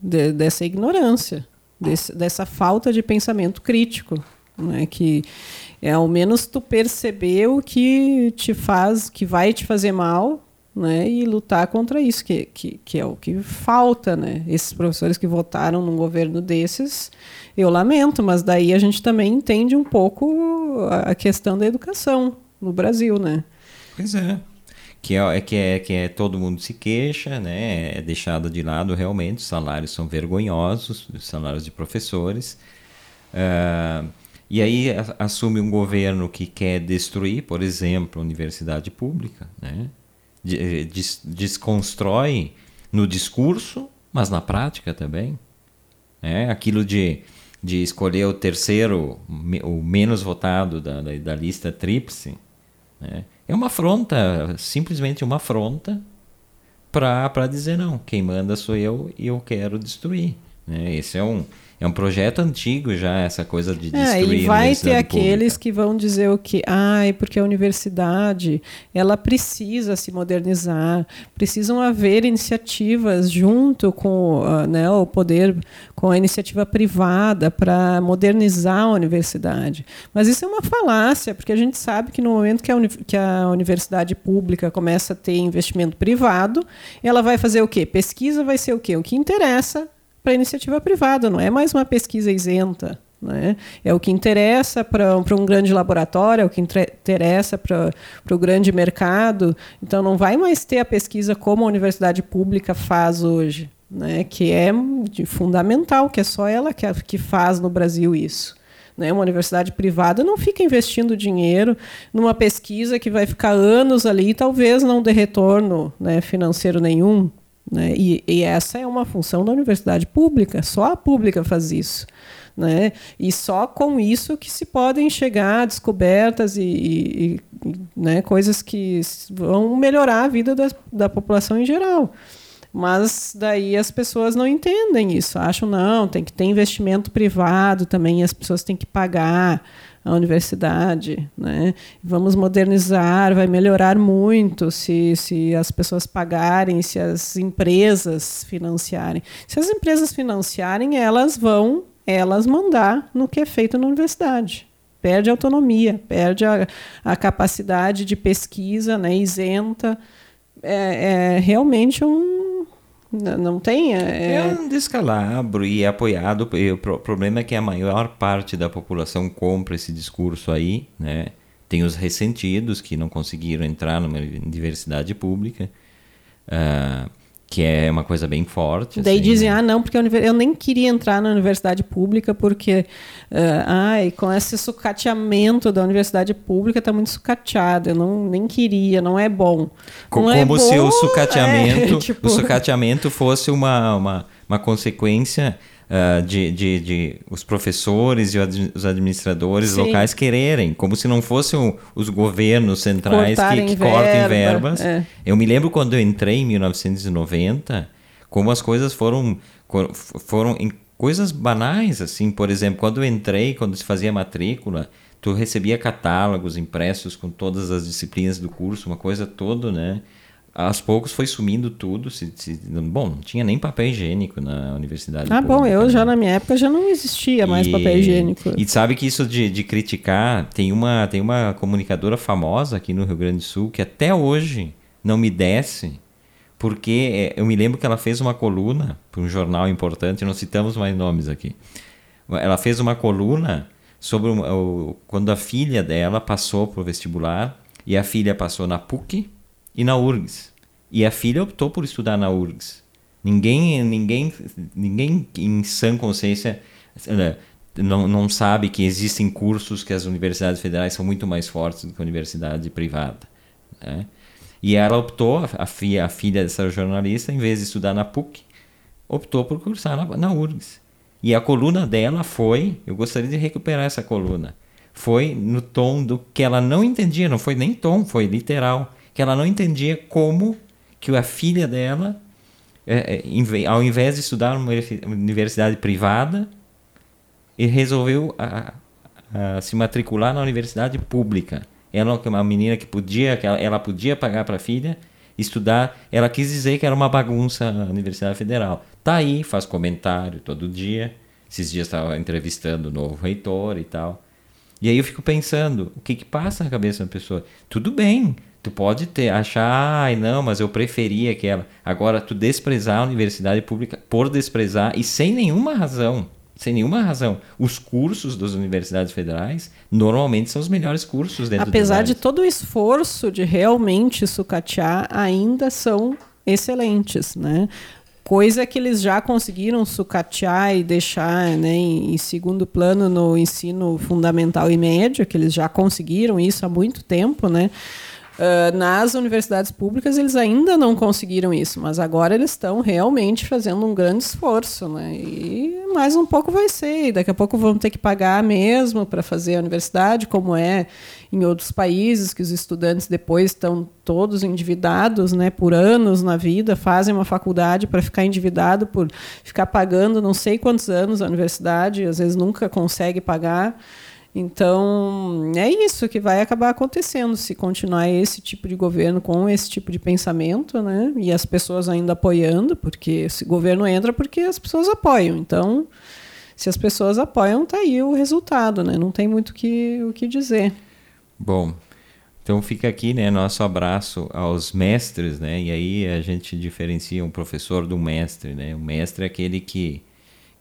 de, dessa ignorância, desse, dessa falta de pensamento crítico, né, que é ao menos tu perceber o que te faz, que vai te fazer mal, né, e lutar contra isso, que, que, que é o que falta, né? Esses professores que votaram num governo desses, eu lamento, mas daí a gente também entende um pouco a questão da educação no Brasil, né? Pois é. Que é, é, que é que é todo mundo se queixa, né? É deixado de lado realmente, os salários são vergonhosos, os salários de professores. Uh, e aí assume um governo que quer destruir, por exemplo, a universidade pública, né? Eh, des desconstrói no discurso, mas na prática também. É, aquilo de de escolher o terceiro, o menos votado da, da, da lista tríplice, né? é uma afronta, simplesmente uma afronta para dizer não, quem manda sou eu e eu quero destruir. Né? Esse é um, é um projeto antigo já, essa coisa de destruir é, e vai ter aqueles pública. que vão dizer o que, ai, ah, porque a universidade, ela precisa se modernizar, precisam haver iniciativas junto com uh, né, o poder, com a iniciativa privada para modernizar a universidade. Mas isso é uma falácia, porque a gente sabe que no momento que a, que a universidade pública começa a ter investimento privado, ela vai fazer o quê? Pesquisa vai ser o quê? O que interessa para a iniciativa privada, não é mais uma pesquisa isenta. Né? É o que interessa para um grande laboratório, é o que interessa para o grande mercado. Então, não vai mais ter a pesquisa como a universidade pública faz hoje, né? que é fundamental, que é só ela que, que faz no Brasil isso. Né? Uma universidade privada não fica investindo dinheiro numa pesquisa que vai ficar anos ali e talvez não dê retorno né, financeiro nenhum. Né? E, e essa é uma função da universidade pública, só a pública faz isso. Né? E só com isso que se podem chegar a descobertas e, e, e né, coisas que vão melhorar a vida da, da população em geral. Mas daí as pessoas não entendem isso, acham não, tem que ter investimento privado também, as pessoas têm que pagar a universidade, né? Vamos modernizar, vai melhorar muito se, se as pessoas pagarem, se as empresas financiarem. Se as empresas financiarem, elas vão elas mandar no que é feito na universidade. Perde a autonomia, perde a, a capacidade de pesquisa, né, isenta. É, é realmente um, não tem? É... é um descalabro e é apoiado. E o problema é que a maior parte da população compra esse discurso aí, né? Tem os ressentidos que não conseguiram entrar numa universidade pública. Uh, que é uma coisa bem forte. Daí assim, dizem, né? ah, não, porque eu nem queria entrar na universidade pública porque, uh, ai, com esse sucateamento da universidade pública está muito sucateada, eu não, nem queria, não é bom. Como, é bom, se o sucateamento, é, tipo... o sucateamento fosse uma, uma, uma consequência uh, de, de, de, os professores e os administradores Sim. locais quererem, como se não fossem os governos centrais que, que verba, cortem verbas. É. Eu me lembro quando eu entrei em 1990, como as coisas foram, foram em coisas banais, assim, por exemplo, quando eu entrei, quando se fazia matrícula, tu recebia catálogos impressos com todas as disciplinas do curso, uma coisa toda, né? Aos poucos foi sumindo tudo. Se, se, bom, não tinha nem papel higiênico na universidade. Ah, bom, eu né? já na minha época já não existia mais e, papel higiênico. E sabe que isso de, de criticar, tem uma, tem uma comunicadora famosa aqui no Rio Grande do Sul que até hoje não me desce, porque é, eu me lembro que ela fez uma coluna para um jornal importante, não citamos mais nomes aqui. Ela fez uma coluna sobre o, o, quando a filha dela passou para o vestibular e a filha passou na PUC e na URGS. E a filha optou por estudar na URGS. Ninguém, ninguém, ninguém em sã consciência eh, não, não sabe que existem cursos que as universidades federais são muito mais fortes do que a universidade privada. Né? E ela optou, a filha, a filha dessa jornalista, em vez de estudar na PUC, optou por cursar na, na URGS. E a coluna dela foi, eu gostaria de recuperar essa coluna, foi no tom do que ela não entendia, não foi nem tom, foi literal que ela não entendia como que a filha dela, é, é, ao invés de estudar numa universidade privada, resolveu a, a se matricular na universidade pública. Ela é uma menina que podia, que ela, podia pagar para a filha estudar. Ela quis dizer que era uma bagunça a Universidade Federal. Tá aí, faz comentário todo dia. Esses dias estava entrevistando o novo reitor e tal. E aí eu fico pensando, o que que passa na cabeça da pessoa? Tudo bem, Tu pode ter, achar, ai não, mas eu preferia aquela. Agora, tu desprezar a universidade pública por desprezar e sem nenhuma razão, sem nenhuma razão. Os cursos das universidades federais normalmente são os melhores cursos dentro Apesar de todo o esforço de realmente sucatear, ainda são excelentes, né? Coisa que eles já conseguiram sucatear e deixar né, em segundo plano no ensino fundamental e médio, que eles já conseguiram isso há muito tempo, né? Uh, nas universidades públicas eles ainda não conseguiram isso, mas agora eles estão realmente fazendo um grande esforço, né? E mais um pouco vai ser, e daqui a pouco vão ter que pagar mesmo para fazer a universidade, como é em outros países que os estudantes depois estão todos endividados, né, por anos na vida, fazem uma faculdade para ficar endividado por ficar pagando não sei quantos anos a universidade, às vezes nunca consegue pagar. Então, é isso que vai acabar acontecendo se continuar esse tipo de governo com esse tipo de pensamento, né? E as pessoas ainda apoiando, porque esse governo entra porque as pessoas apoiam. Então, se as pessoas apoiam, tá aí o resultado, né? Não tem muito que, o que dizer. Bom, então fica aqui, né, nosso abraço aos mestres, né? E aí a gente diferencia um professor do mestre, né? O mestre é aquele que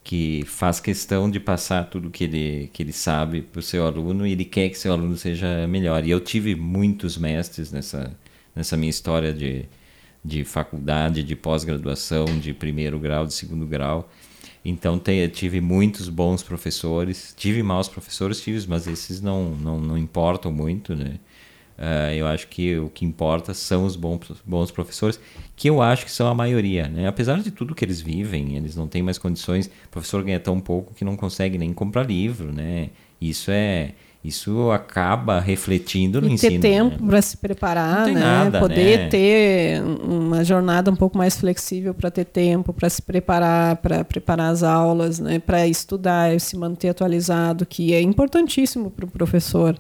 que faz questão de passar tudo que ele, que ele sabe para o seu aluno e ele quer que seu aluno seja melhor. E eu tive muitos mestres nessa, nessa minha história de, de faculdade, de pós-graduação, de primeiro grau, de segundo grau. Então te, tive muitos bons professores, tive maus professores, tive, mas esses não, não, não importam muito, né? Uh, eu acho que o que importa são os bons, bons professores, que eu acho que são a maioria. Né? Apesar de tudo que eles vivem, eles não têm mais condições. O professor ganha tão pouco que não consegue nem comprar livro. Né? Isso é. Isso acaba refletindo no e ensino. Ter tempo né? para se preparar, né? Nada, poder né? ter uma jornada um pouco mais flexível para ter tempo para se preparar, para preparar as aulas, né? para estudar, se manter atualizado, que é importantíssimo para o professor.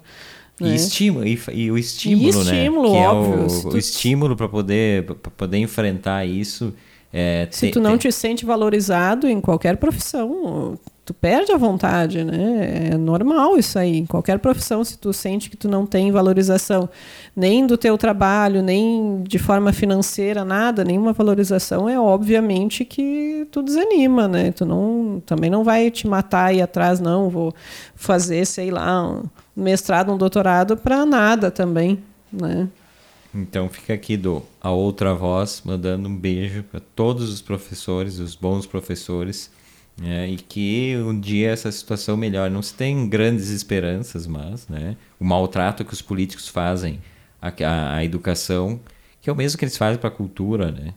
E, né? estímulo, e, e, o estímulo, e estímulo, né? Que óbvio. É o, o, estímulo para poder, poder enfrentar isso. É, se tu não te sente valorizado em qualquer profissão, tu perde a vontade, né? É normal isso aí. Em qualquer profissão, se tu sente que tu não tem valorização nem do teu trabalho, nem de forma financeira, nada, nenhuma valorização, é obviamente que tu desanima, né? Tu não, também não vai te matar aí atrás, não. Vou fazer, sei lá, um mestrado, um doutorado para nada também, né? Então fica aqui do a outra voz mandando um beijo para todos os professores, os bons professores, né? e que um dia essa situação melhore. Não se tem grandes esperanças, mas né? o maltrato que os políticos fazem à, à, à educação, que é o mesmo que eles fazem para a cultura, né?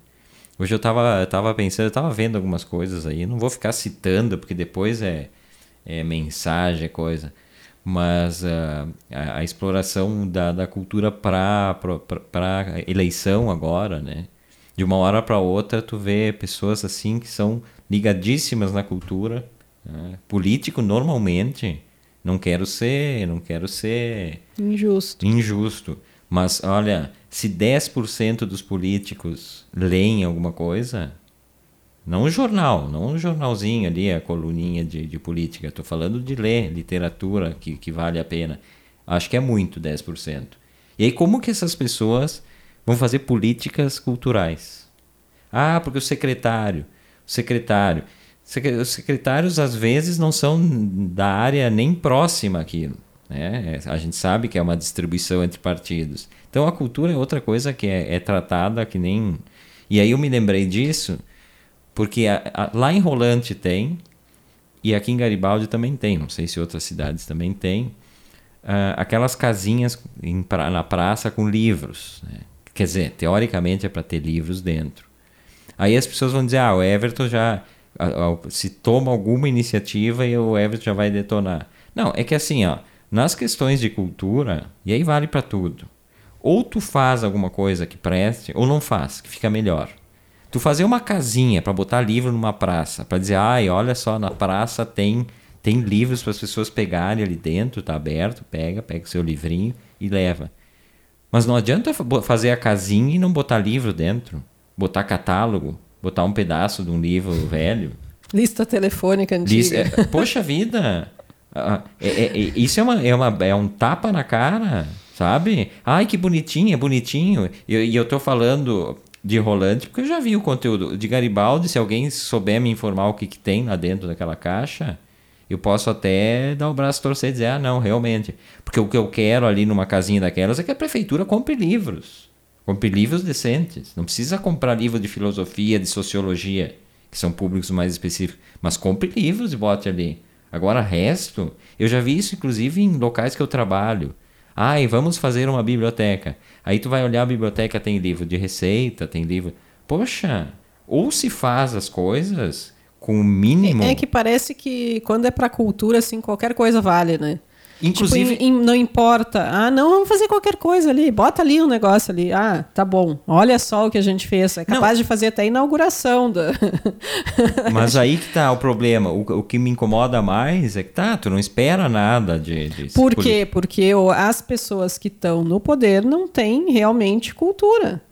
Hoje eu estava tava pensando, eu estava vendo algumas coisas aí, não vou ficar citando, porque depois é, é mensagem, é coisa mas uh, a, a, exploração da, da cultura para eleição agora, né? De uma hora para outra, tu vê pessoas assim que são ligadíssimas na cultura. Né? Político, normalmente, não quero ser, não quero ser... Injusto. Injusto. Mas, olha, se 10% dos políticos leem alguma coisa, não um jornal, não um jornalzinho ali, a coluninha de, de política. Estou falando de ler literatura que, que vale a pena. Acho que é muito, 10%. E aí, como que essas pessoas vão fazer políticas culturais? Ah, porque o secretário, o secretário. Os secretários, às vezes, não são da área nem próxima àquilo. Né? A gente sabe que é uma distribuição entre partidos. Então, a cultura é outra coisa que é, é tratada que nem. E aí eu me lembrei disso porque a, a, lá em Rolante tem, e aqui em Garibaldi também tem, não sei se outras cidades também tem, uh, aquelas casinhas em, pra, na praça com livros. Né? Quer dizer, teoricamente é para ter livros dentro. Aí as pessoas vão dizer, ah, o Everton já se toma alguma iniciativa e o Everton já vai detonar. Não, é que assim, ó, nas questões de cultura, e aí vale para tudo. Ou tu faz alguma coisa que preste, ou não faz, que fica melhor. Tu fazer uma casinha para botar livro numa praça, para dizer, ai, olha só, na praça tem tem livros para as pessoas pegarem ali dentro, tá aberto, pega, pega o seu livrinho e leva. Mas não adianta fazer a casinha e não botar livro dentro, botar catálogo, botar um pedaço de um livro velho. Lista telefônica antiga. Lista, é, poxa vida, é, é, é, isso é, uma, é, uma, é um tapa na cara, sabe? Ai, que bonitinho, é bonitinho. E eu, eu tô falando, de Rolante, porque eu já vi o conteúdo de Garibaldi. Se alguém souber me informar o que, que tem lá dentro daquela caixa, eu posso até dar o braço torcer e dizer: ah, não, realmente. Porque o que eu quero ali numa casinha daquelas é que a prefeitura compre livros. Compre livros decentes. Não precisa comprar livro de filosofia, de sociologia, que são públicos mais específicos. Mas compre livros e bote ali. Agora, resto, eu já vi isso inclusive em locais que eu trabalho. Ai, vamos fazer uma biblioteca. Aí tu vai olhar a biblioteca, tem livro de receita, tem livro. Poxa, ou se faz as coisas com o mínimo. É, é que parece que quando é para cultura, assim, qualquer coisa vale, né? Inclusive. Tipo, não importa. Ah, não, vamos fazer qualquer coisa ali. Bota ali um negócio ali. Ah, tá bom. Olha só o que a gente fez. É capaz não. de fazer até a inauguração. Da... Mas aí que tá o problema. O, o, que me incomoda mais é que tá, tu não espera nada de. de Por quê? Porque as pessoas que estão no poder não têm realmente cultura.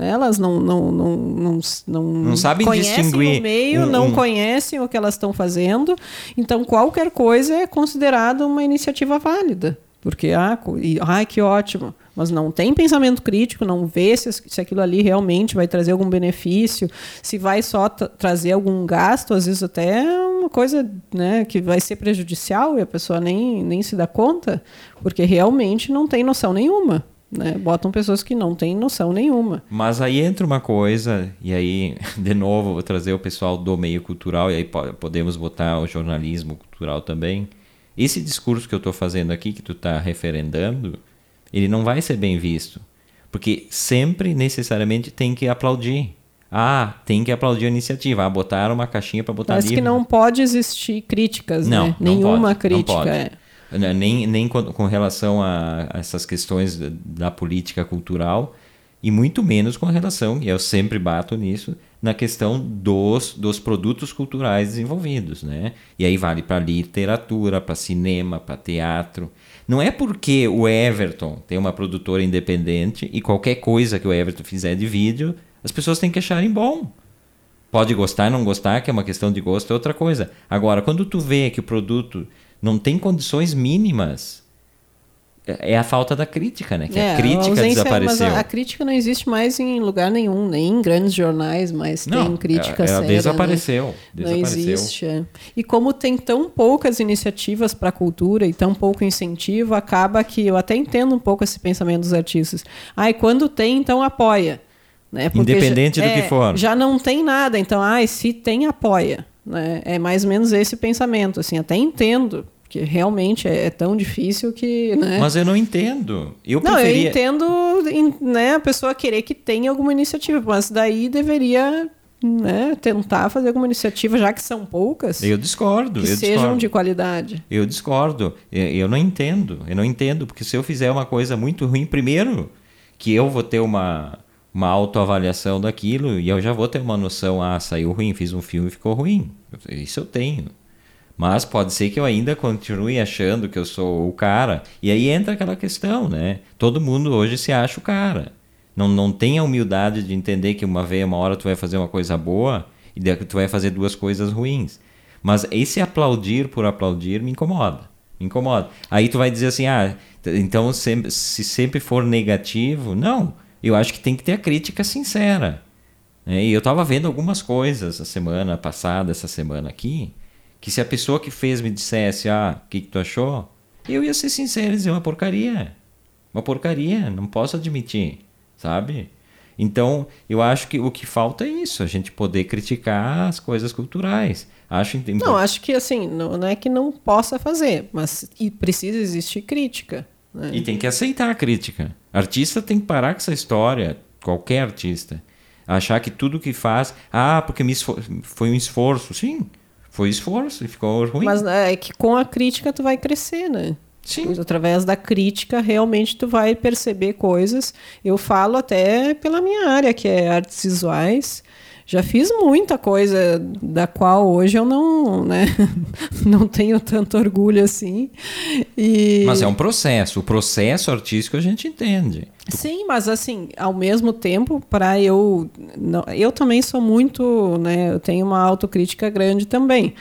Elas não não não não, não, não sabem distinguir o meio, um, não um... conhecem o que elas estão fazendo. Então qualquer coisa é considerada uma iniciativa válida, porque ah, e, ai que ótimo, mas não tem pensamento crítico, não vê se, se aquilo ali realmente vai trazer algum benefício, se vai só trazer algum gasto, às vezes até uma coisa né, que vai ser prejudicial e a pessoa nem, nem se dá conta, porque realmente não tem noção nenhuma. Né? Botam pessoas que não têm noção nenhuma. Mas aí entra uma coisa, e aí, de novo, vou trazer o pessoal do meio cultural, e aí podemos botar o jornalismo cultural também. Esse discurso que eu estou fazendo aqui, que tu está referendando, ele não vai ser bem visto. Porque sempre, necessariamente, tem que aplaudir. Ah, tem que aplaudir a iniciativa. Ah, botaram uma caixinha para botar Parece livro. que não pode existir críticas, não, né? Não Nenhuma pode, crítica. Não pode. É. Né, nem, nem com, com relação a, a, essas questões da política cultural, e muito menos com relação, e eu sempre bato nisso, na questão dos, dos produtos culturais desenvolvidos. Né? E aí vale para literatura, para cinema, para teatro. Não é porque o Everton tem uma produtora independente e qualquer coisa que o Everton fizer de vídeo, as pessoas têm que acharem bom. Pode gostar, não gostar, que é uma questão de gosto, é outra coisa. Agora, quando tu vê que o produto não tem condições mínimas. É, é a falta da crítica, né? Que é, a crítica a desapareceu. Mas a, a, crítica não existe mais em lugar nenhum, nem em grandes jornais, mas não, tem crítica ela, ela séria. Desapareceu, né? desapareceu. Não existe. É. E como tem tão poucas iniciativas para a cultura e tão pouco incentivo, acaba que eu até entendo um pouco esse pensamento dos artistas. Ah, e quando tem, então apoia. Né? Independente já, do é, que for. Já não tem nada, então, ah, se tem, apoia. Né? É mais ou menos esse pensamento. Assim, até entendo que realmente é, é, tão difícil que. Né? Mas eu não entendo. Eu não, preferia... eu entendo né, a pessoa querer que tenha alguma iniciativa, mas daí deveria né, tentar fazer alguma iniciativa, já que são poucas. Eu discordo. Que eu sejam discordo. de qualidade. Eu discordo. Eu não entendo. Eu não entendo, porque se eu fizer uma coisa muito ruim, primeiro, que eu vou ter uma uma autoavaliação daquilo e eu já vou ter uma noção, ah, saiu ruim, fiz um filme e ficou ruim. Isso eu tenho. Mas pode ser que eu ainda continue achando que eu sou o cara. E aí entra aquela questão, né? Todo mundo hoje se acha o cara. Não, não tem a humildade de entender que uma vez, uma hora tu vai fazer uma coisa boa e tu vai fazer duas coisas ruins. Mas esse aplaudir por aplaudir me incomoda. Me incomoda. Aí tu vai dizer assim, ah, então se sempre for negativo, não eu acho que tem que ter a crítica sincera. Né? E eu estava vendo algumas coisas a semana passada, essa semana aqui, que se a pessoa que fez me dissesse, ah, o que, que tu achou? Eu ia ser sincero e dizer uma porcaria. Uma porcaria, não posso admitir, sabe? Então, eu acho que o que falta é isso, a gente poder criticar as coisas culturais. Acho Não, acho que assim, não, não é que não possa fazer, mas precisa existir crítica. Né? E tem que aceitar a crítica. Artista tem que parar com essa história, qualquer artista. Achar que tudo que faz, ah, porque me foi um esforço. Sim, foi esforço e ficou ruim. Mas é que com a crítica tu vai crescer, né? Sim. Através da crítica, realmente tu vai perceber coisas. Eu falo até pela minha área, que é artes visuais já fiz muita coisa da qual hoje eu não, né, não tenho tanto orgulho assim. E... Mas é um processo. O processo artístico a gente entende. Sim, mas assim, ao mesmo tempo, para eu, não, eu também sou muito, né, eu tenho uma autocrítica grande também.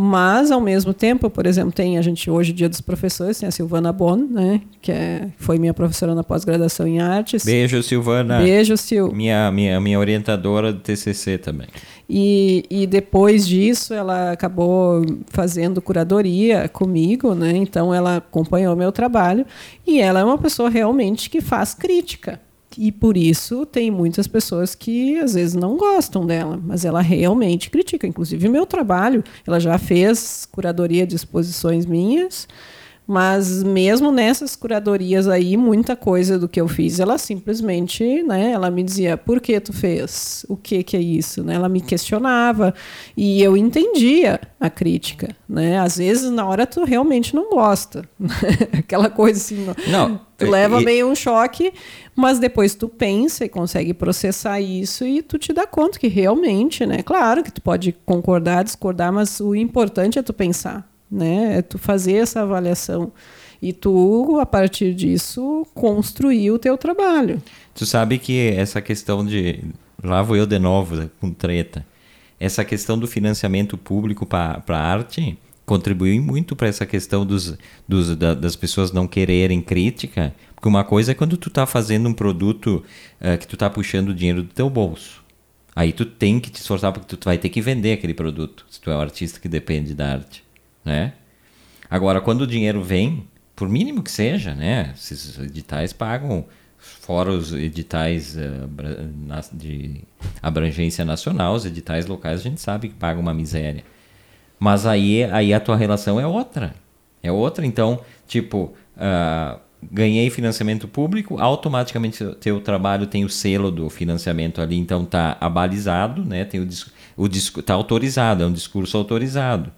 Mas, ao mesmo tempo, por exemplo, tem a gente hoje, Dia dos Professores, tem a Silvana Bon, né? Que é, foi minha professora na pós-graduação em artes. Beijo, Silvana. Beijo, Sil. Minha, minha, minha orientadora do TCC também. E, e depois disso, ela acabou fazendo curadoria comigo, né? Então, ela acompanhou meu trabalho. E ela é uma pessoa realmente que faz crítica. E por isso tem muitas pessoas que às vezes não gostam dela, mas ela realmente critica. Inclusive, meu trabalho, ela já fez curadoria de exposições minhas, mas mesmo nessas curadorias aí, muita coisa do que eu fiz, ela simplesmente, né, ela me dizia, por que tu fez? O que que é isso? Né? Ela me questionava e eu entendia a crítica, né? Às vezes na hora tu realmente não gosta. Aquela coisa assim, não, tu leva e... meio um choque, mas depois tu pensa e consegue processar isso e tu te dá conta que realmente, né? Claro que tu pode concordar, discordar, mas o importante é tu pensar né? É tu fazer essa avaliação e tu, a partir disso, construir o teu trabalho. Tu sabe que essa questão de lá vou eu de novo com treta. Essa questão do financiamento público para a arte contribuiu muito para essa questão dos, dos, da, das pessoas não quererem crítica, Porque uma coisa é quando tu tá fazendo um produto uh, que tu tá puxando o dinheiro do teu bolso. Aí tu tem que te esforçar porque tu vai ter que vender aquele produto, se tu é um artista que depende da arte, né? Agora, quando o dinheiro vem, por mínimo que seja, né? Esses editais pagam, fora os editais uh, de abrangência nacional, os editais locais a gente sabe que pagam uma miséria. Mas aí, aí a tua relação é outra. É outra, então, tipo, uh, ganhei financiamento público, automaticamente teu trabalho tem o selo do financiamento ali, então tá abalizado, né? Tem o, o tá autorizado, é um discurso autorizado.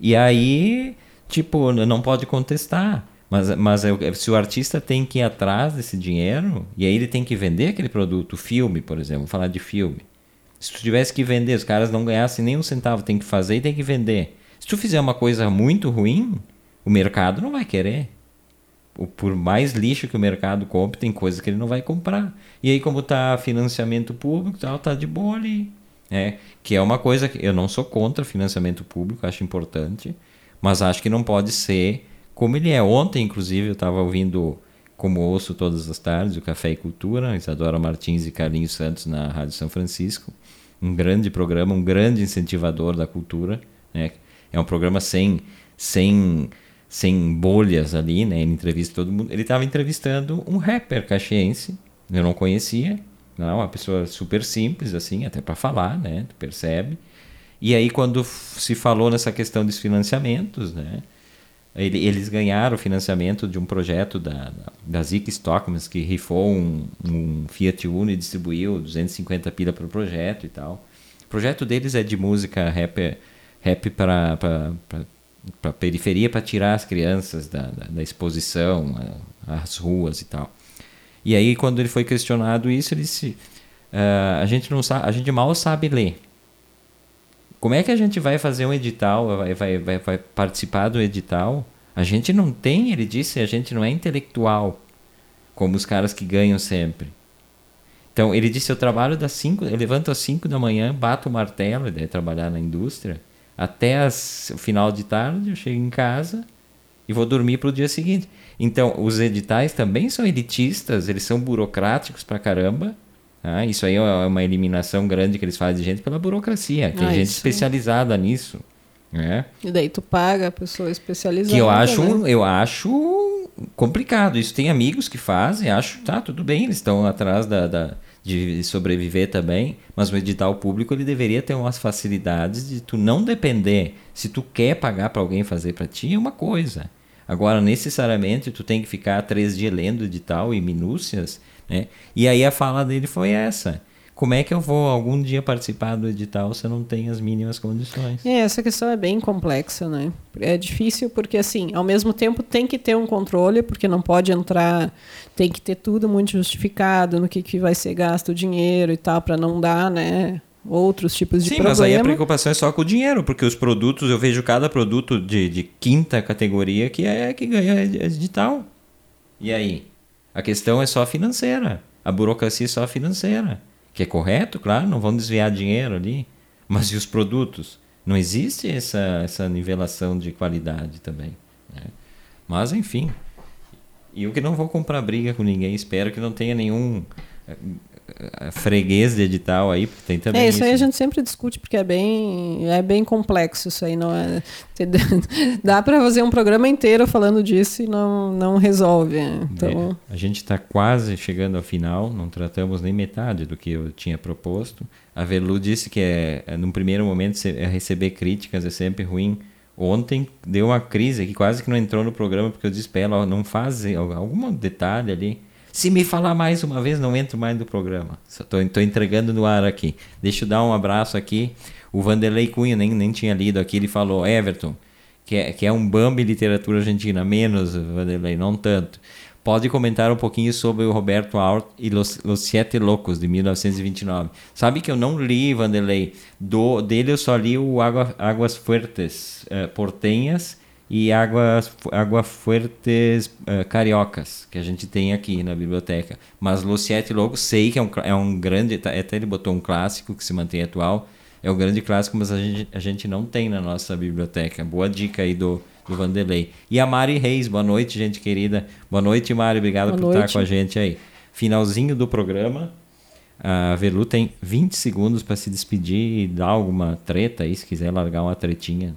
E aí, tipo, não pode contestar. Mas, mas se o artista tem que ir atrás desse dinheiro, e aí ele tem que vender aquele produto, filme, por exemplo, falar de filme. Se tu tivesse que vender, os caras não ganhassem nem um centavo, tem que fazer e tem que vender. Se tu fizer uma coisa muito ruim, o mercado não vai querer por mais lixo que o mercado compre, tem coisas que ele não vai comprar. E aí, como tá financiamento público, tal, tá de boa ali. É, que é uma coisa que eu não sou contra financiamento público, acho importante, mas acho que não pode ser como ele é. Ontem, inclusive, eu estava ouvindo, como ouço todas as tardes, o Café e Cultura, Isadora Martins e Carlinhos Santos na Rádio São Francisco. Um grande programa, um grande incentivador da cultura. Né? É um programa sem, sem sem bolhas ali, né? Ele entrevista todo mundo. Ele estava entrevistando um rapper caxiense, eu não conhecia, não, uma pessoa super simples assim, até para falar, né? Tu percebe. E aí quando se falou nessa questão dos financiamentos, né? eles ganharam o financiamento de um projeto da, da, Zica Stockmans, que rifou um, um Fiat Uno e distribuiu 250 pila para o projeto e tal. O projeto deles é de música rap, rap para para a periferia para tirar as crianças da, da, da exposição às ruas e tal. E aí quando ele foi questionado isso, ele disse: uh, a gente não a gente mal sabe ler. Como é que a gente vai fazer um edital, vai, vai, vai, vai participar do edital? A gente não tem, ele disse, a gente não é intelectual como os caras que ganham sempre. Então ele disse: eu trabalho das 5, eu levanto às 5 da manhã, bato o martelo, ele deve trabalhar na indústria até as, o final de tarde, eu chego em casa e vou dormir para o dia seguinte. Então, os editais também são elitistas, eles são burocráticos para caramba. Ah, isso aí é uma eliminação grande que eles fazem de gente pela burocracia. Tem ah, gente isso. especializada nisso. Né? E daí tu paga a pessoa especializada. Que eu acho, né? eu acho complicado. Isso tem amigos que fazem, acho, tá, tudo bem, eles estão atrás da, da de sobreviver também, mas o edital público ele deveria ter umas facilidades de tu não depender. Se tu quer pagar para alguém fazer para ti, é uma coisa. Agora, necessariamente, tu tem que ficar três dias lendo edital e minúcias, né? E aí a fala dele foi essa como é que eu vou algum dia participar do edital se eu não tenho as mínimas condições? É, essa questão é bem complexa, né? É difícil porque, assim, ao mesmo tempo tem que ter um controle, porque não pode entrar, tem que ter tudo muito justificado no que, que vai ser gasto o dinheiro e tal, para não dar, né? Outros tipos de Sim, problema. mas aí a preocupação é só com o dinheiro, porque os produtos, eu vejo cada produto de, de quinta categoria que é que ganha edital. E aí? A questão é só financeira. A burocracia é só financeira que é correto, claro, não vão desviar dinheiro ali, mas e os produtos? Não existe essa, essa nivelação de qualidade também. Né? Mas, enfim. Eu que não vou comprar briga com ninguém, espero que não tenha nenhum freguês de edital aí, porque tem também. É, isso, isso aí a gente sempre discute, porque é bem, é bem complexo isso aí. Não é, dá para fazer um programa inteiro falando disso e não, não resolve. Né? Então... É, a gente está quase chegando ao final, não tratamos nem metade do que eu tinha proposto. A Velu disse que é, é num primeiro momento é receber críticas é sempre ruim. Ontem deu uma crise que quase que não entrou no programa, porque eu disse para ela, não faz algum detalhe ali se me falar mais uma vez, não entro mais no programa. Estou entregando no ar aqui. Deixa eu dar um abraço aqui. O Vanderlei Cunha, nem, nem tinha lido aqui, ele falou: Everton, que é, que é um Bambi literatura argentina. Menos, Vanderlei, não tanto. Pode comentar um pouquinho sobre o Roberto Alt e Los, Los Siete Loucos, de 1929. Sabe que eu não li, Vanderlei. Do, dele eu só li o Água, Águas Fuertes, uh, Portenhas e águas, água fuertes uh, cariocas que a gente tem aqui na biblioteca. Mas Luciete logo sei que é um, é um grande, tá, até ele botou um clássico que se mantém atual, é um grande clássico, mas a gente, a gente não tem na nossa biblioteca. Boa dica aí do, do Vanderlei. E a Mari Reis, boa noite, gente querida. Boa noite, Mari, obrigado Boa por noite. estar com a gente aí. Finalzinho do programa. A Velu tem 20 segundos para se despedir e dar alguma treta aí, se quiser largar uma tretinha.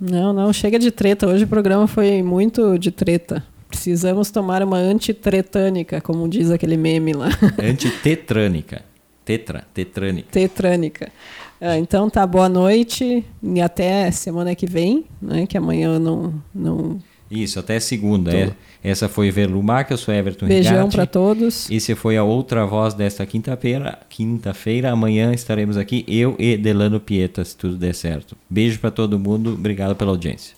Não, não, chega de treta. Hoje o programa foi muito de treta. Precisamos tomar uma antitretânica, como diz aquele meme lá. Antitetrânica. Tetra, tetrânica. Tetrânica. Ah, então tá, boa noite e até semana que vem, né? Que amanhã eu não. não... Isso, até segunda. É, essa foi Velu Marca, eu sou Everton Beijão para todos. Esse foi a outra voz desta quinta-feira. Quinta-feira, amanhã estaremos aqui, eu e Delano Pieta, se tudo der certo. Beijo para todo mundo, obrigado pela audiência.